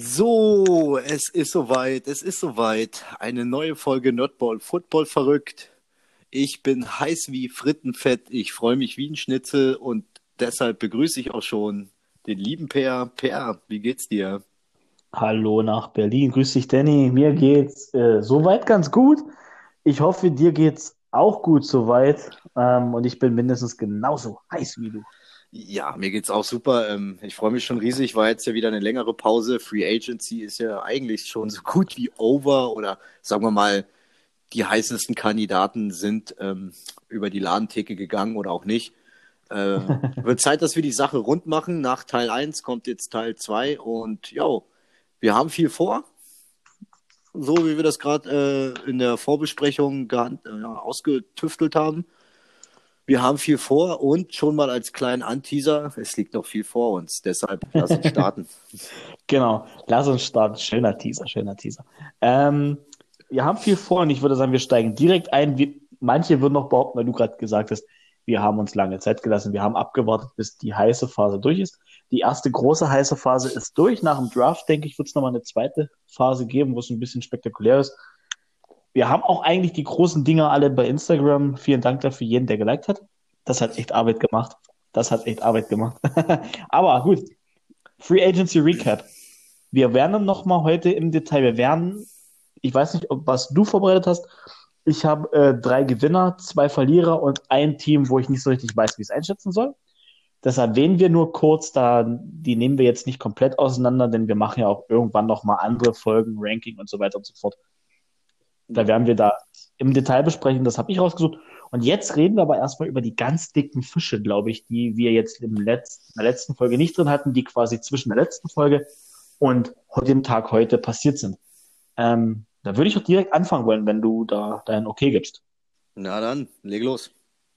So, es ist soweit, es ist soweit. Eine neue Folge Nerdball Football verrückt. Ich bin heiß wie Frittenfett, ich freue mich wie ein Schnitzel und deshalb begrüße ich auch schon den lieben Per. Per, wie geht's dir? Hallo nach Berlin, grüß dich Danny. Mir geht's äh, soweit ganz gut. Ich hoffe, dir geht's auch gut soweit ähm, und ich bin mindestens genauso heiß wie du. Ja, mir geht's auch super. Ähm, ich freue mich schon riesig. War jetzt ja wieder eine längere Pause. Free Agency ist ja eigentlich schon so gut wie over oder sagen wir mal, die heißesten Kandidaten sind ähm, über die Ladentheke gegangen oder auch nicht. Äh, wird Zeit, dass wir die Sache rund machen. Nach Teil 1 kommt jetzt Teil 2 und ja, wir haben viel vor. So wie wir das gerade äh, in der Vorbesprechung äh, ausgetüftelt haben. Wir haben viel vor und schon mal als kleinen Anteaser, es liegt noch viel vor uns, deshalb lass uns starten. genau, lass uns starten. Schöner Teaser, schöner Teaser. Ähm, wir haben viel vor und ich würde sagen, wir steigen direkt ein. Wir, manche würden noch behaupten, weil du gerade gesagt hast, wir haben uns lange Zeit gelassen. Wir haben abgewartet, bis die heiße Phase durch ist. Die erste große heiße Phase ist durch. Nach dem Draft, denke ich, wird es nochmal eine zweite Phase geben, wo es ein bisschen spektakulär ist wir haben auch eigentlich die großen Dinger alle bei Instagram. Vielen Dank dafür, jeden, der geliked hat. Das hat echt Arbeit gemacht. Das hat echt Arbeit gemacht. Aber gut. Free Agency Recap. Wir werden noch mal heute im Detail, wir werden, ich weiß nicht, ob was du vorbereitet hast. Ich habe äh, drei Gewinner, zwei Verlierer und ein Team, wo ich nicht so richtig weiß, wie es einschätzen soll. Das erwähnen wir nur kurz, da die nehmen wir jetzt nicht komplett auseinander, denn wir machen ja auch irgendwann noch mal andere Folgen, Ranking und so weiter und so fort. Da werden wir da im Detail besprechen. Das habe ich rausgesucht. Und jetzt reden wir aber erstmal über die ganz dicken Fische, glaube ich, die wir jetzt im letzten, in der letzten Folge nicht drin hatten, die quasi zwischen der letzten Folge und dem Tag heute passiert sind. Ähm, da würde ich auch direkt anfangen wollen, wenn du da dein Okay gibst. Na dann, leg los.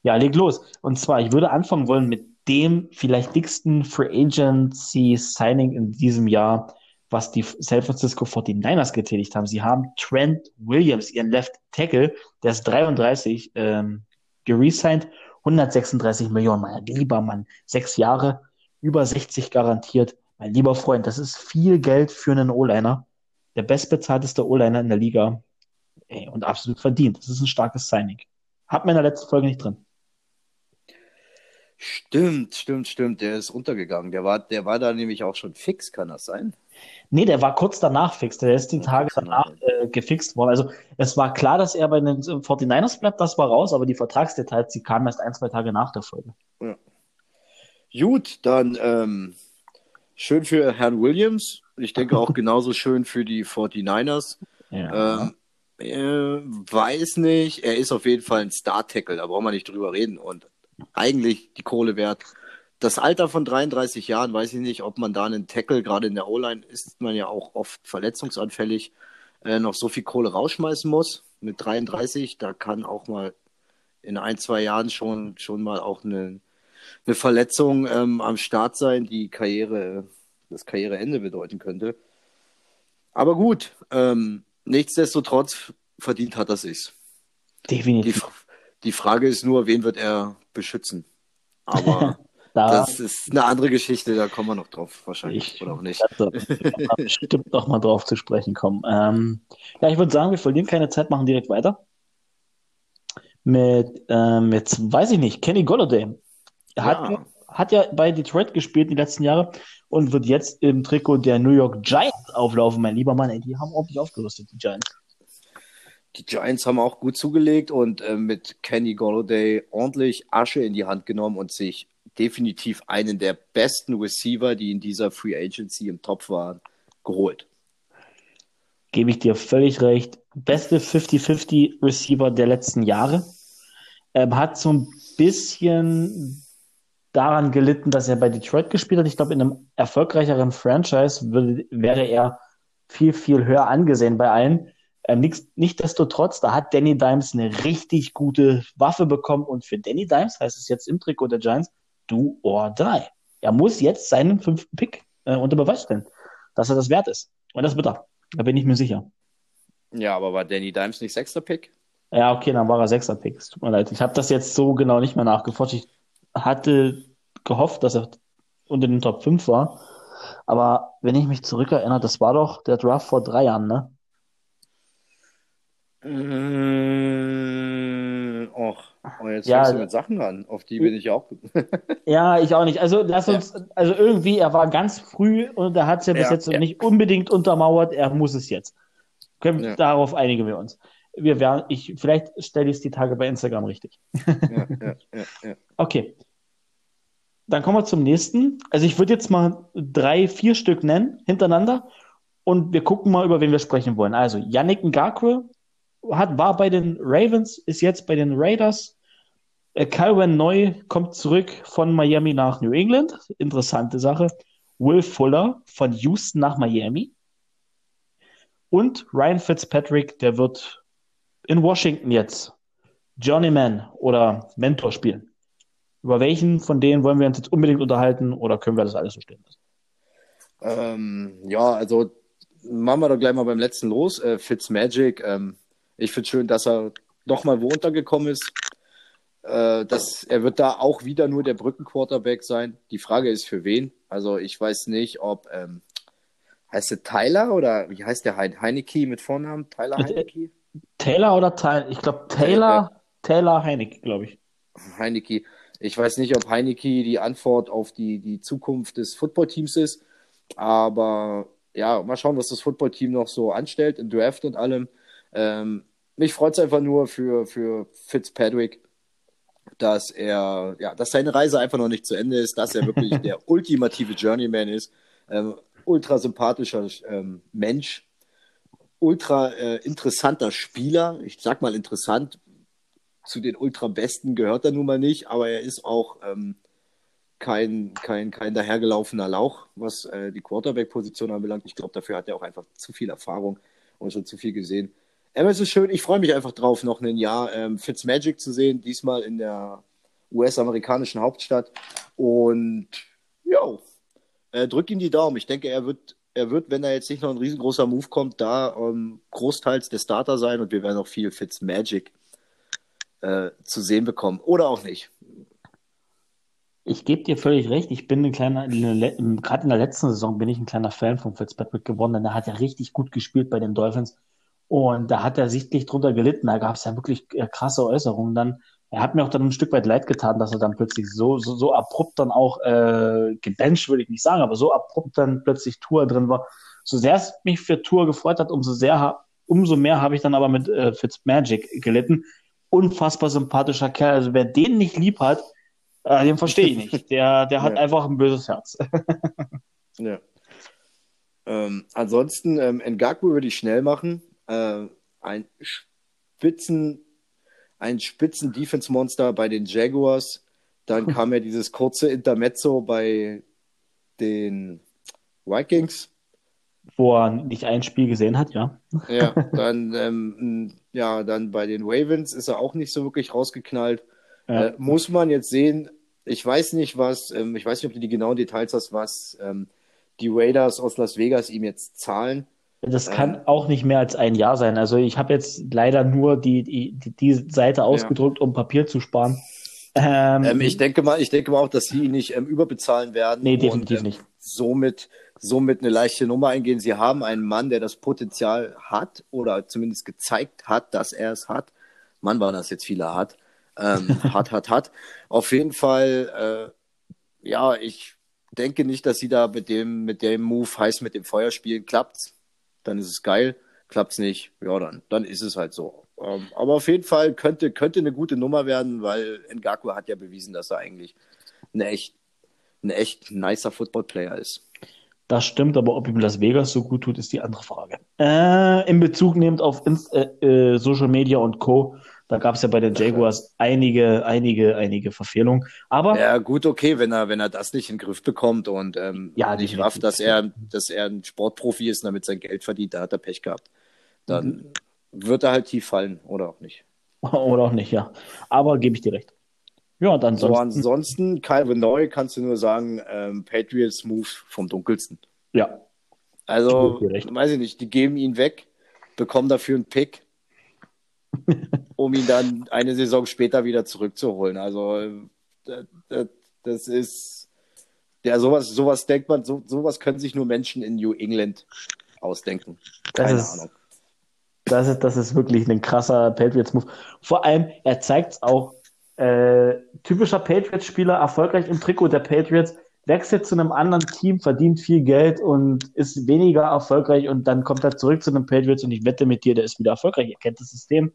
Ja, leg los. Und zwar, ich würde anfangen wollen mit dem vielleicht dicksten Free Agency Signing in diesem Jahr, was die San Francisco 49ers getätigt haben. Sie haben Trent Williams, ihren Left Tackle, der ist 33, ähm, geresigned, 136 Millionen, mein lieber Mann, sechs Jahre, über 60 garantiert. Mein lieber Freund, das ist viel Geld für einen O-Liner. Der bestbezahlteste O-Liner in der Liga. Ey, und absolut verdient. Das ist ein starkes Signing. Hat man in der letzten Folge nicht drin. Stimmt, stimmt, stimmt. Der ist untergegangen. Der war, der war da nämlich auch schon fix, kann das sein? Nee, der war kurz danach fix. Der ist die Tage danach äh, gefixt worden. Also es war klar, dass er bei den 49ers bleibt, das war raus, aber die Vertragsdetails, die kamen erst ein, zwei Tage nach der Folge. Ja. Gut, dann ähm, schön für Herrn Williams. Ich denke auch genauso schön für die 49ers. Ja. Ähm, äh, weiß nicht, er ist auf jeden Fall ein Star-Tackle, da brauchen wir nicht drüber reden. Und eigentlich die Kohle wert das Alter von 33 Jahren, weiß ich nicht, ob man da einen Tackle, gerade in der O-Line ist man ja auch oft verletzungsanfällig, äh, noch so viel Kohle rausschmeißen muss. Mit 33, da kann auch mal in ein, zwei Jahren schon, schon mal auch eine, eine Verletzung ähm, am Start sein, die Karriere, das Karriereende bedeuten könnte. Aber gut, ähm, nichtsdestotrotz verdient hat er sich's. Definitiv. Die, die Frage ist nur, wen wird er beschützen? Aber Da, das ist eine andere Geschichte, da kommen wir noch drauf, wahrscheinlich. Ich, oder auch nicht. Also, bestimmt noch mal drauf zu sprechen kommen. Ähm, ja, ich würde sagen, wir verlieren keine Zeit, machen direkt weiter. Mit, ähm, jetzt weiß ich nicht, Kenny Golladay. Hat, ja. hat ja bei Detroit gespielt die letzten Jahre und wird jetzt im Trikot der New York Giants auflaufen, mein lieber Mann. Ey, die haben ordentlich aufgerüstet, die Giants. Die Giants haben auch gut zugelegt und äh, mit Kenny Golladay ordentlich Asche in die Hand genommen und sich definitiv einen der besten Receiver, die in dieser Free Agency im Topf waren, geholt. Gebe ich dir völlig recht. Beste 50-50 Receiver der letzten Jahre. Ähm, hat so ein bisschen daran gelitten, dass er bei Detroit gespielt hat. Ich glaube, in einem erfolgreicheren Franchise würde, wäre er viel, viel höher angesehen bei allen. Ähm, Nichtsdestotrotz, da hat Danny Dimes eine richtig gute Waffe bekommen und für Danny Dimes heißt es jetzt im Trikot der Giants, do or die. Er muss jetzt seinen fünften Pick äh, unter Beweis stellen, dass er das wert ist. Und das wird er. Da bin ich mir sicher. Ja, aber war Danny Dimes nicht sechster Pick? Ja, okay, dann war er sechster Pick. Es tut mir leid. Ich habe das jetzt so genau nicht mehr nachgeforscht. Ich hatte gehofft, dass er unter den Top 5 war. Aber wenn ich mich zurückerinnere, das war doch der Draft vor drei Jahren, ne? Mmh, och, oh, jetzt ja, fängst du mit Sachen an, auf die bin ich auch. ja, ich auch nicht. Also lass uns, ja. also irgendwie, er war ganz früh und er hat es ja bis ja, jetzt ja. nicht unbedingt untermauert, er muss es jetzt. Können. Darauf einigen wir uns. Wir werden, ich, vielleicht stelle ich es die Tage bei Instagram richtig. Okay. Dann kommen wir zum nächsten. Also ich würde jetzt mal drei, vier Stück nennen hintereinander und wir gucken mal, über wen wir sprechen wollen. Also Yannick Ngakwe hat, war bei den Ravens, ist jetzt bei den Raiders. Äh, Calvin Neu kommt zurück von Miami nach New England. Interessante Sache. Will Fuller von Houston nach Miami. Und Ryan Fitzpatrick, der wird in Washington jetzt Journeyman oder Mentor spielen. Über welchen von denen wollen wir uns jetzt unbedingt unterhalten oder können wir das alles so stehen lassen? Ähm, ja, also machen wir doch gleich mal beim letzten los. Äh, Fitzmagic, ähm, ich finde schön, dass er nochmal wo untergekommen ist. Äh, dass er wird da auch wieder nur der Brückenquarterback sein. Die Frage ist für wen. Also ich weiß nicht, ob ähm, heißt der Tyler oder wie heißt der Heineke mit Vornamen? Tyler Heineke? Taylor oder Tyler? Ich glaube Taylor, äh, Taylor Heineke, glaube ich. Heineke. Ich weiß nicht, ob Heineke die Antwort auf die, die Zukunft des Footballteams ist. Aber ja, mal schauen, was das Footballteam noch so anstellt im Draft und allem. Ähm, mich freut es einfach nur für, für Fitzpatrick, dass er, ja, dass seine Reise einfach noch nicht zu Ende ist, dass er wirklich der ultimative Journeyman ist. Ähm, ultra sympathischer ähm, Mensch, ultra äh, interessanter Spieler. Ich sag mal interessant, zu den ultra besten gehört er nun mal nicht, aber er ist auch ähm, kein, kein, kein dahergelaufener Lauch, was äh, die Quarterback-Position anbelangt. Ich glaube, dafür hat er auch einfach zu viel Erfahrung und schon zu viel gesehen. Aber es ist schön, ich freue mich einfach drauf, noch ein Jahr ähm, Fitzmagic zu sehen, diesmal in der US-amerikanischen Hauptstadt. Und ja, äh, drück ihm die Daumen. Ich denke, er wird, er wird, wenn da jetzt nicht noch ein riesengroßer Move kommt, da ähm, großteils der Starter sein und wir werden auch viel Fitzmagic äh, zu sehen bekommen. Oder auch nicht. Ich gebe dir völlig recht. Ich bin ein kleiner, gerade in der letzten Saison bin ich ein kleiner Fan von Fitzpatrick geworden, denn er hat ja richtig gut gespielt bei den Dolphins. Und da hat er sichtlich drunter gelitten. Da gab es ja wirklich äh, krasse Äußerungen. Dann, er hat mir auch dann ein Stück weit leid getan, dass er dann plötzlich so, so, so abrupt dann auch äh, gebencht, würde ich nicht sagen, aber so abrupt dann plötzlich Tour drin war. So sehr es mich für Tour gefreut hat, umso sehr, umso mehr habe ich dann aber mit äh, Fitzmagic gelitten. Unfassbar sympathischer Kerl. Also wer den nicht lieb hat, äh, den verstehe ich nicht. Der, der hat ja. einfach ein böses Herz. ja. Ähm, ansonsten, ähm, Ngaku würde ich schnell machen äh, ein Spitzen, ein Spitzen Defense Monster bei den Jaguars. Dann kam ja dieses kurze Intermezzo bei den Vikings. Wo er nicht ein Spiel gesehen hat, ja. Ja, dann, ähm, ja, dann bei den Ravens ist er auch nicht so wirklich rausgeknallt. Ja. Äh, muss man jetzt sehen, ich weiß nicht, was, ähm, ich weiß nicht, ob du die genauen Details hast, was ähm, die Raiders aus Las Vegas ihm jetzt zahlen. Das kann auch nicht mehr als ein Jahr sein. Also ich habe jetzt leider nur die, die, die Seite ausgedruckt, ja. um Papier zu sparen. Ähm, ähm, ich denke mal, ich denke mal auch, dass sie ihn nicht ähm, überbezahlen werden. Nee, definitiv und, ähm, nicht. Somit, somit eine leichte Nummer eingehen. Sie haben einen Mann, der das Potenzial hat oder zumindest gezeigt hat, dass er es hat. Mann, war das jetzt viele hat. Ähm, hat, hat, hat. Auf jeden Fall, äh, ja, ich denke nicht, dass sie da mit dem, mit dem Move heiß mit dem Feuer spielen klappt dann ist es geil. Klappt es nicht, ja, dann, dann ist es halt so. Ähm, aber auf jeden Fall könnte, könnte eine gute Nummer werden, weil Ngaku hat ja bewiesen, dass er eigentlich ein echt, ein echt nicer Football-Player ist. Das stimmt, aber ob ihm Las Vegas so gut tut, ist die andere Frage. Äh, in Bezug nehmend auf Inst äh, äh, Social Media und Co. Da gab es ja bei den Jaguars einige, einige, einige Verfehlungen. Aber ja, gut, okay, wenn er, wenn er das nicht in den Griff bekommt und ähm, ja, nicht rafft, dass er, dass er ein Sportprofi ist und damit sein Geld verdient, da hat er Pech gehabt. Dann mhm. wird er halt tief fallen oder auch nicht. Oder auch nicht, ja. Aber gebe ich dir recht. Ja, dann so, ansonsten, Calvin Neu kannst du nur sagen, ähm, Patriots Move vom dunkelsten. Ja. Also, weiß ich nicht, die geben ihn weg, bekommen dafür einen Pick um ihn dann eine Saison später wieder zurückzuholen. Also das, das ist Ja, sowas, sowas denkt man, so, sowas können sich nur Menschen in New England ausdenken. Keine das ist, Ahnung. Das ist, das ist wirklich ein krasser Patriots-Move. Vor allem, er zeigt es auch, äh, typischer Patriots-Spieler, erfolgreich im Trikot der Patriots, wechselt zu einem anderen Team, verdient viel Geld und ist weniger erfolgreich und dann kommt er zurück zu einem Patriots und ich wette mit dir, der ist wieder erfolgreich. Er kennt das System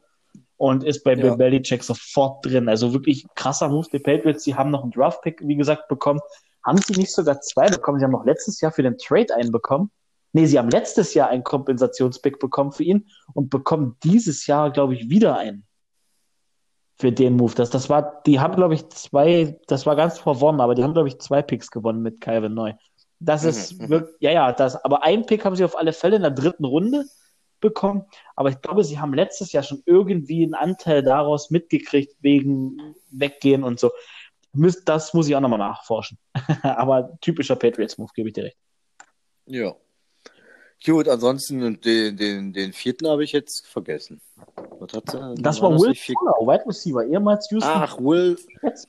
und ist bei ja. Belichick sofort drin. Also wirklich krasser Move der Patriots. Sie haben noch einen Draft-Pick, wie gesagt, bekommen. Haben sie nicht sogar zwei bekommen? Sie haben noch letztes Jahr für den Trade einen bekommen. Nee, sie haben letztes Jahr einen Kompensationspick bekommen für ihn und bekommen dieses Jahr, glaube ich, wieder einen für den Move. Das, das war, die haben, glaube ich, zwei, das war ganz verworren, aber die haben, glaube ich, zwei Picks gewonnen mit Calvin Neu. Das mhm, ist mhm. wirklich, ja, ja, das, aber ein Pick haben sie auf alle Fälle in der dritten Runde bekommen. Aber ich glaube, sie haben letztes Jahr schon irgendwie einen Anteil daraus mitgekriegt, wegen Weggehen und so. Das muss ich auch nochmal nachforschen. aber typischer Patriots-Move, gebe ich dir recht. Ja. Gut, ansonsten den, den, den vierten habe ich jetzt vergessen. Was hat? Das war, war Will Fuller, Wide Receiver, ehemals Houston. Ach, Will,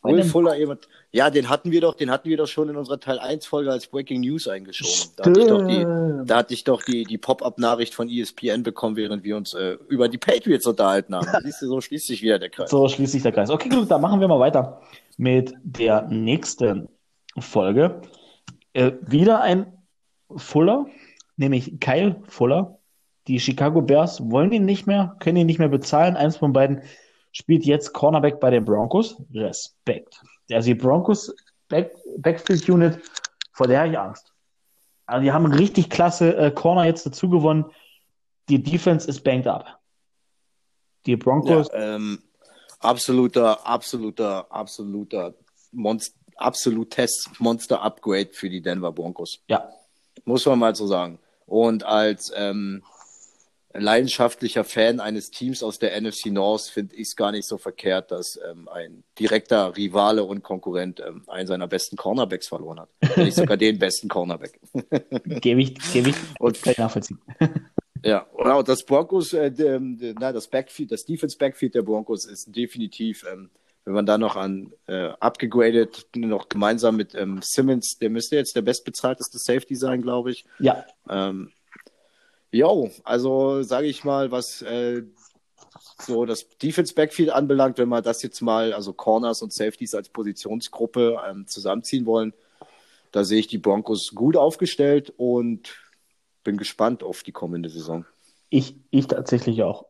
Will Fuller, ehemals. Ja, den hatten wir doch, den hatten wir doch schon in unserer Teil 1 Folge als Breaking News eingeschoben. Da hatte ich doch die, da hatte ich doch die, die Pop-up-Nachricht von ESPN bekommen, während wir uns äh, über die Patriots unterhalten haben. Siehst du, so schließt sich wieder der Kreis. So schließt sich der Kreis. Okay, gut, dann machen wir mal weiter mit der nächsten Folge. Äh, wieder ein Fuller, nämlich Kyle Fuller. Die Chicago Bears wollen ihn nicht mehr, können ihn nicht mehr bezahlen. Eins von beiden spielt jetzt Cornerback bei den Broncos. Respekt. Also die Broncos Back, Backfield Unit, vor der habe ich Angst. Also die haben richtig klasse äh, Corner jetzt dazu gewonnen. Die Defense ist banked up. Die Broncos. Ja, ähm, absoluter, absoluter, absoluter Monster, absolutes Monster-Upgrade für die Denver Broncos. Ja. Muss man mal so sagen. Und als ähm, leidenschaftlicher Fan eines Teams aus der NFC North finde ich es gar nicht so verkehrt, dass ähm, ein direkter Rivale und Konkurrent ähm, einen seiner besten Cornerbacks verloren hat. Nicht sogar den besten Cornerback. Gebe ich, gebe ich, und, kann ich nachvollziehen. Ja, genau, das Broncos, äh, na, das Backfield, das Defense Backfield der Broncos ist definitiv, ähm, wenn man da noch an äh, abgegradet, noch gemeinsam mit ähm, Simmons, der müsste jetzt der bestbezahlteste Safety sein, glaube ich. Ja. Ähm, Jo, also sage ich mal, was äh, so das Defense Backfield anbelangt, wenn wir das jetzt mal, also Corners und Safeties als Positionsgruppe ähm, zusammenziehen wollen, da sehe ich die Broncos gut aufgestellt und bin gespannt auf die kommende Saison. Ich, ich tatsächlich auch.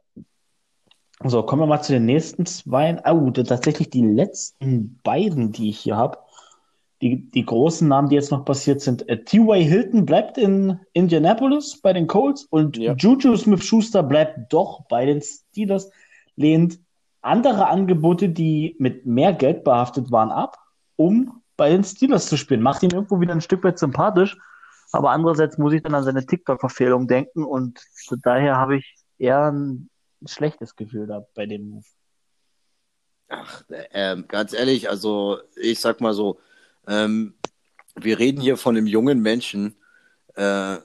So, kommen wir mal zu den nächsten zwei. Oh, tatsächlich die letzten beiden, die ich hier habe die, die großen Namen, die jetzt noch passiert sind, äh, T.Y. Hilton bleibt in Indianapolis bei den Colts und ja. Juju Smith-Schuster bleibt doch bei den Steelers, lehnt andere Angebote, die mit mehr Geld behaftet waren, ab, um bei den Steelers zu spielen. Macht ihn irgendwo wieder ein Stück weit sympathisch, aber andererseits muss ich dann an seine TikTok-Verfehlung denken und daher habe ich eher ein schlechtes Gefühl da bei dem Move. Ach, äh, ganz ehrlich, also ich sag mal so, ähm, wir reden hier von einem jungen Menschen. Äh,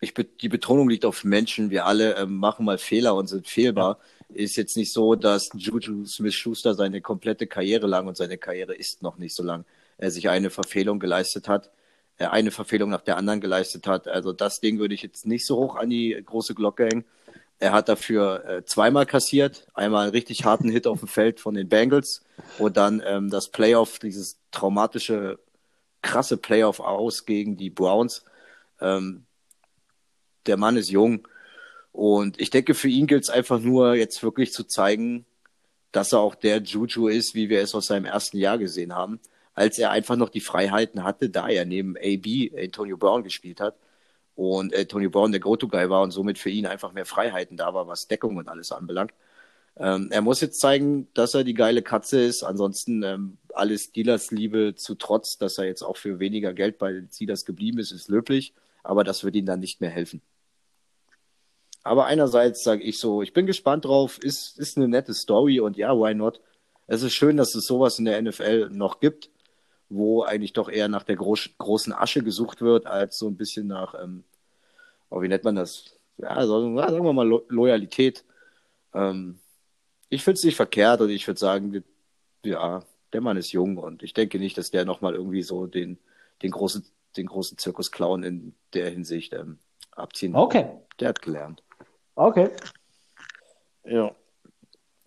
ich be die Betonung liegt auf Menschen. Wir alle äh, machen mal Fehler und sind fehlbar. Ist jetzt nicht so, dass Juju Smith-Schuster seine komplette Karriere lang und seine Karriere ist noch nicht so lang, er sich eine Verfehlung geleistet hat, äh, eine Verfehlung nach der anderen geleistet hat. Also das Ding würde ich jetzt nicht so hoch an die große Glocke hängen. Er hat dafür äh, zweimal kassiert, einmal einen richtig harten Hit auf dem Feld von den Bengals und dann ähm, das Playoff, dieses traumatische krasse Playoff aus gegen die Browns. Ähm, der Mann ist jung. Und ich denke, für ihn gilt es einfach nur, jetzt wirklich zu zeigen, dass er auch der Juju ist, wie wir es aus seinem ersten Jahr gesehen haben, als er einfach noch die Freiheiten hatte, da er neben AB Antonio Brown gespielt hat und Antonio Brown der Go-To-Guy war und somit für ihn einfach mehr Freiheiten da war, was Deckung und alles anbelangt. Ähm, er muss jetzt zeigen, dass er die geile Katze ist. Ansonsten ähm, alles Steelers Liebe zu trotz, dass er jetzt auch für weniger Geld bei den geblieben ist, ist löblich. Aber das wird ihm dann nicht mehr helfen. Aber einerseits sage ich so, ich bin gespannt drauf, ist, ist eine nette Story und ja, why not? Es ist schön, dass es sowas in der NFL noch gibt, wo eigentlich doch eher nach der groß, großen Asche gesucht wird, als so ein bisschen nach, ähm, oh, wie nennt man das? Ja, sagen wir mal Lo Loyalität. Ähm, ich finde es nicht verkehrt und ich würde sagen, ja, der Mann ist jung und ich denke nicht, dass der nochmal irgendwie so den, den großen, den großen Zirkus-Clown in der Hinsicht ähm, abziehen. Okay. Der hat gelernt. Okay. Ja.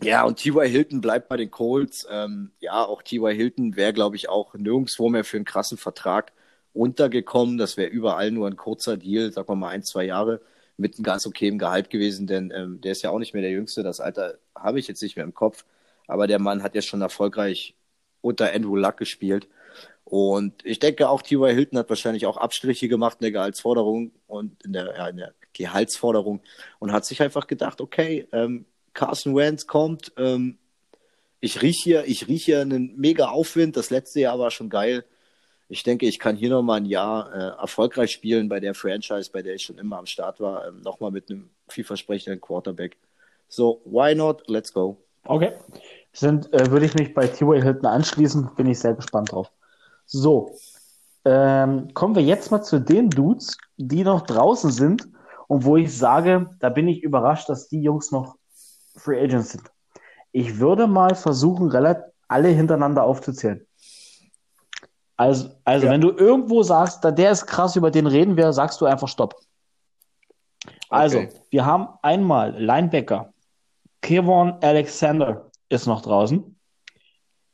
Ja, und T.Y. Hilton bleibt bei den Colts. Ähm, ja, auch T.Y. Hilton wäre, glaube ich, auch nirgendwo mehr für einen krassen Vertrag untergekommen. Das wäre überall nur ein kurzer Deal, sagen wir mal ein, zwei Jahre, mit einem ganz okayem Gehalt gewesen, denn ähm, der ist ja auch nicht mehr der Jüngste. Das Alter habe ich jetzt nicht mehr im Kopf. Aber der Mann hat ja schon erfolgreich unter Andrew Luck gespielt. Und ich denke auch, T.Y. Hilton hat wahrscheinlich auch Abstriche gemacht in der Gehaltsforderung und in der, ja, in der Gehaltsforderung und hat sich einfach gedacht, okay, ähm, Carson Wentz kommt, ähm, ich rieche hier, ich rieche hier einen mega Aufwind. Das letzte Jahr war schon geil. Ich denke, ich kann hier nochmal ein Jahr äh, erfolgreich spielen bei der Franchise, bei der ich schon immer am Start war, ähm, nochmal mit einem vielversprechenden Quarterback. So, why not? Let's go. Okay. Sind, äh, würde ich mich bei T-Way Hilton anschließen, bin ich sehr gespannt drauf. So, ähm, kommen wir jetzt mal zu den Dudes, die noch draußen sind und wo ich sage, da bin ich überrascht, dass die Jungs noch Free Agents sind. Ich würde mal versuchen, alle hintereinander aufzuzählen. Also, also ja. wenn du irgendwo sagst, da der ist krass, über den reden wir, sagst du einfach Stopp. Also, okay. wir haben einmal Linebacker. Kevon Alexander ist noch draußen.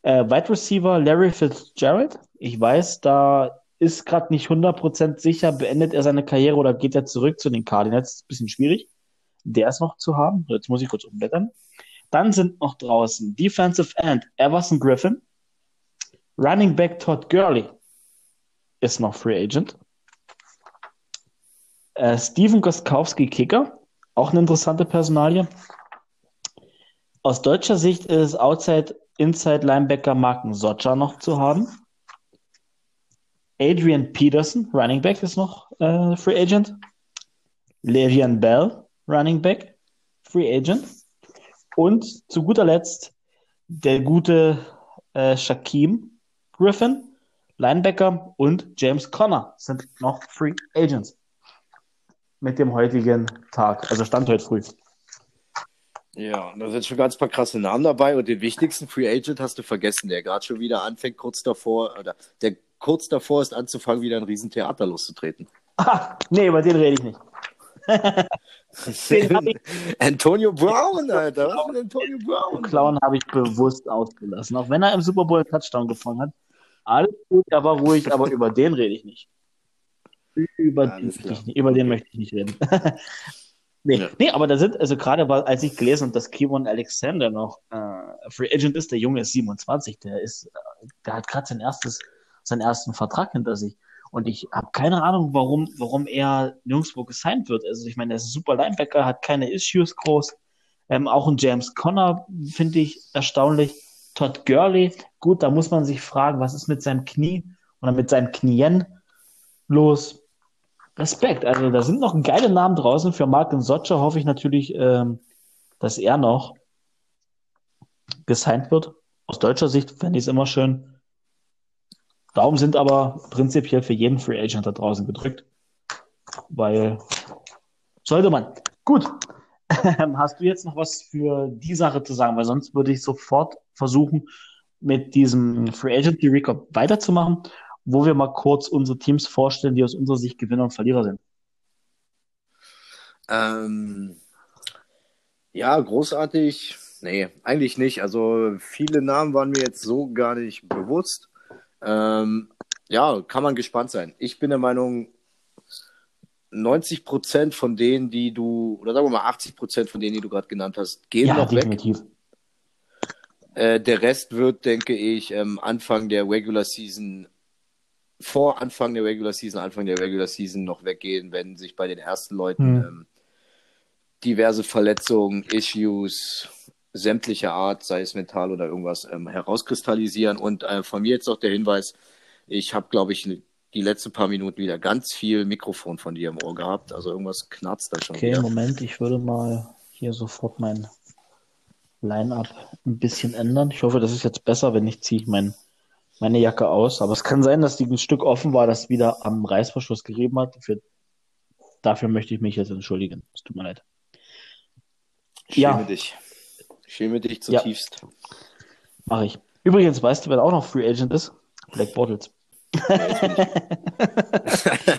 Äh, Wide Receiver Larry Fitzgerald. Ich weiß, da ist gerade nicht 100% sicher, beendet er seine Karriere oder geht er zurück zu den Cardinals? Ist ein bisschen schwierig. Der ist noch zu haben. Jetzt muss ich kurz umblättern. Dann sind noch draußen Defensive End Everson Griffin, Running Back Todd Gurley ist noch Free Agent. Äh, Steven Goskowski Kicker, auch eine interessante Personalie. Aus deutscher Sicht ist Outside Inside Linebacker Marken Socha noch zu haben. Adrian Peterson, Running Back, ist noch äh, Free Agent. Le'Veon Bell, Running Back, Free Agent. Und zu guter Letzt der gute äh, Shaquem Griffin, Linebacker und James Conner sind noch Free Agents mit dem heutigen Tag, also Stand heute früh. Ja, da sind schon ganz paar krasse Namen dabei und den wichtigsten Free Agent hast du vergessen, der gerade schon wieder anfängt, kurz davor, oder der kurz davor ist anzufangen, wieder ein Riesentheater loszutreten. Ah, nee, über den rede ich nicht. Antonio Brown, Alter. Was mit Antonio Brown? Clown habe ich bewusst ausgelassen. Auch wenn er im Super Bowl Touchdown gefangen hat. Alles gut, er war ruhig, aber über den rede ich nicht. Über, den, ich nicht. über den möchte ich nicht reden. nee. Ja. nee, aber da sind, also gerade als ich gelesen habe, dass Kevon Alexander noch äh, Free Agent ist, der Junge ist 27, der ist, äh, der hat gerade sein erstes, seinen ersten Vertrag hinter sich. Und ich habe keine Ahnung, warum, warum er nirgendwo gesigned wird. Also ich meine, er ist ein super Linebacker, hat keine Issues groß. Ähm, auch ein James Conner finde ich erstaunlich. Todd Gurley, gut, da muss man sich fragen, was ist mit seinem Knie oder mit seinen Knien los? Respekt. Also da sind noch geile Namen draußen. Für Mark und Socha hoffe ich natürlich, ähm, dass er noch gesigned wird. Aus deutscher Sicht fände ich es immer schön. Daumen sind aber prinzipiell für jeden Free Agent da draußen gedrückt, weil sollte man. Gut. Hast du jetzt noch was für die Sache zu sagen? Weil sonst würde ich sofort versuchen, mit diesem Free Agent Recap weiterzumachen, wo wir mal kurz unsere Teams vorstellen, die aus unserer Sicht Gewinner und Verlierer sind. Ähm, ja, großartig. Nee, eigentlich nicht. Also viele Namen waren mir jetzt so gar nicht bewusst. Ähm, ja, kann man gespannt sein. Ich bin der Meinung, 90 Prozent von denen, die du, oder sagen wir mal 80 Prozent von denen, die du gerade genannt hast, gehen ja, noch definitiv. weg. Äh, der Rest wird, denke ich, ähm, Anfang der Regular Season, vor Anfang der Regular Season, Anfang der Regular Season noch weggehen, wenn sich bei den ersten Leuten hm. ähm, diverse Verletzungen, Issues, sämtlicher Art, sei es mental oder irgendwas, ähm, herauskristallisieren. Und äh, von mir jetzt noch der Hinweis, ich habe, glaube ich, die letzten paar Minuten wieder ganz viel Mikrofon von dir im Ohr gehabt. Also irgendwas knarzt da schon. Okay, wieder. Moment, ich würde mal hier sofort mein Line-Up ein bisschen ändern. Ich hoffe, das ist jetzt besser, wenn ich ziehe mein, meine Jacke aus. Aber es kann sein, dass die ein Stück offen war, das wieder am Reißverschluss gerieben hat. Für, dafür möchte ich mich jetzt entschuldigen. Es tut mir leid. Schäme ja. dich. Schäme dich zutiefst. Ja. Mach ich. Übrigens, weißt du, wer auch noch Free Agent ist? Black Bottles. ja,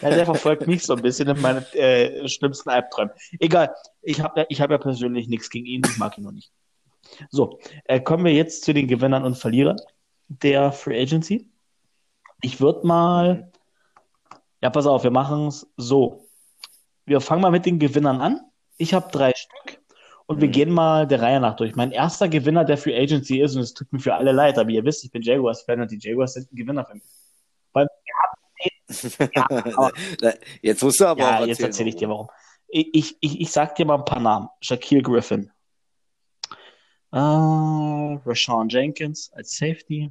der verfolgt mich so ein bisschen in meinen äh, schlimmsten Albträumen. Egal, ich habe ja, hab ja persönlich nichts gegen ihn, ich mag ihn noch nicht. So, äh, kommen wir jetzt zu den Gewinnern und Verlierern der Free Agency. Ich würde mal, ja, pass auf, wir machen es so. Wir fangen mal mit den Gewinnern an. Ich habe drei Stück und mhm. wir gehen mal der Reihe nach durch. Mein erster Gewinner der Free Agency ist, und es tut mir für alle leid, aber ihr wisst, ich bin Jaguars-Fan und die Jaguars sind ein Gewinner für mich. Weil ja, aber, jetzt musst du aber ja, auch jetzt erzähle ich dir warum. Ich, ich, ich sag dir mal ein paar Namen. Shaquille Griffin. Uh, Rashawn Jenkins als Safety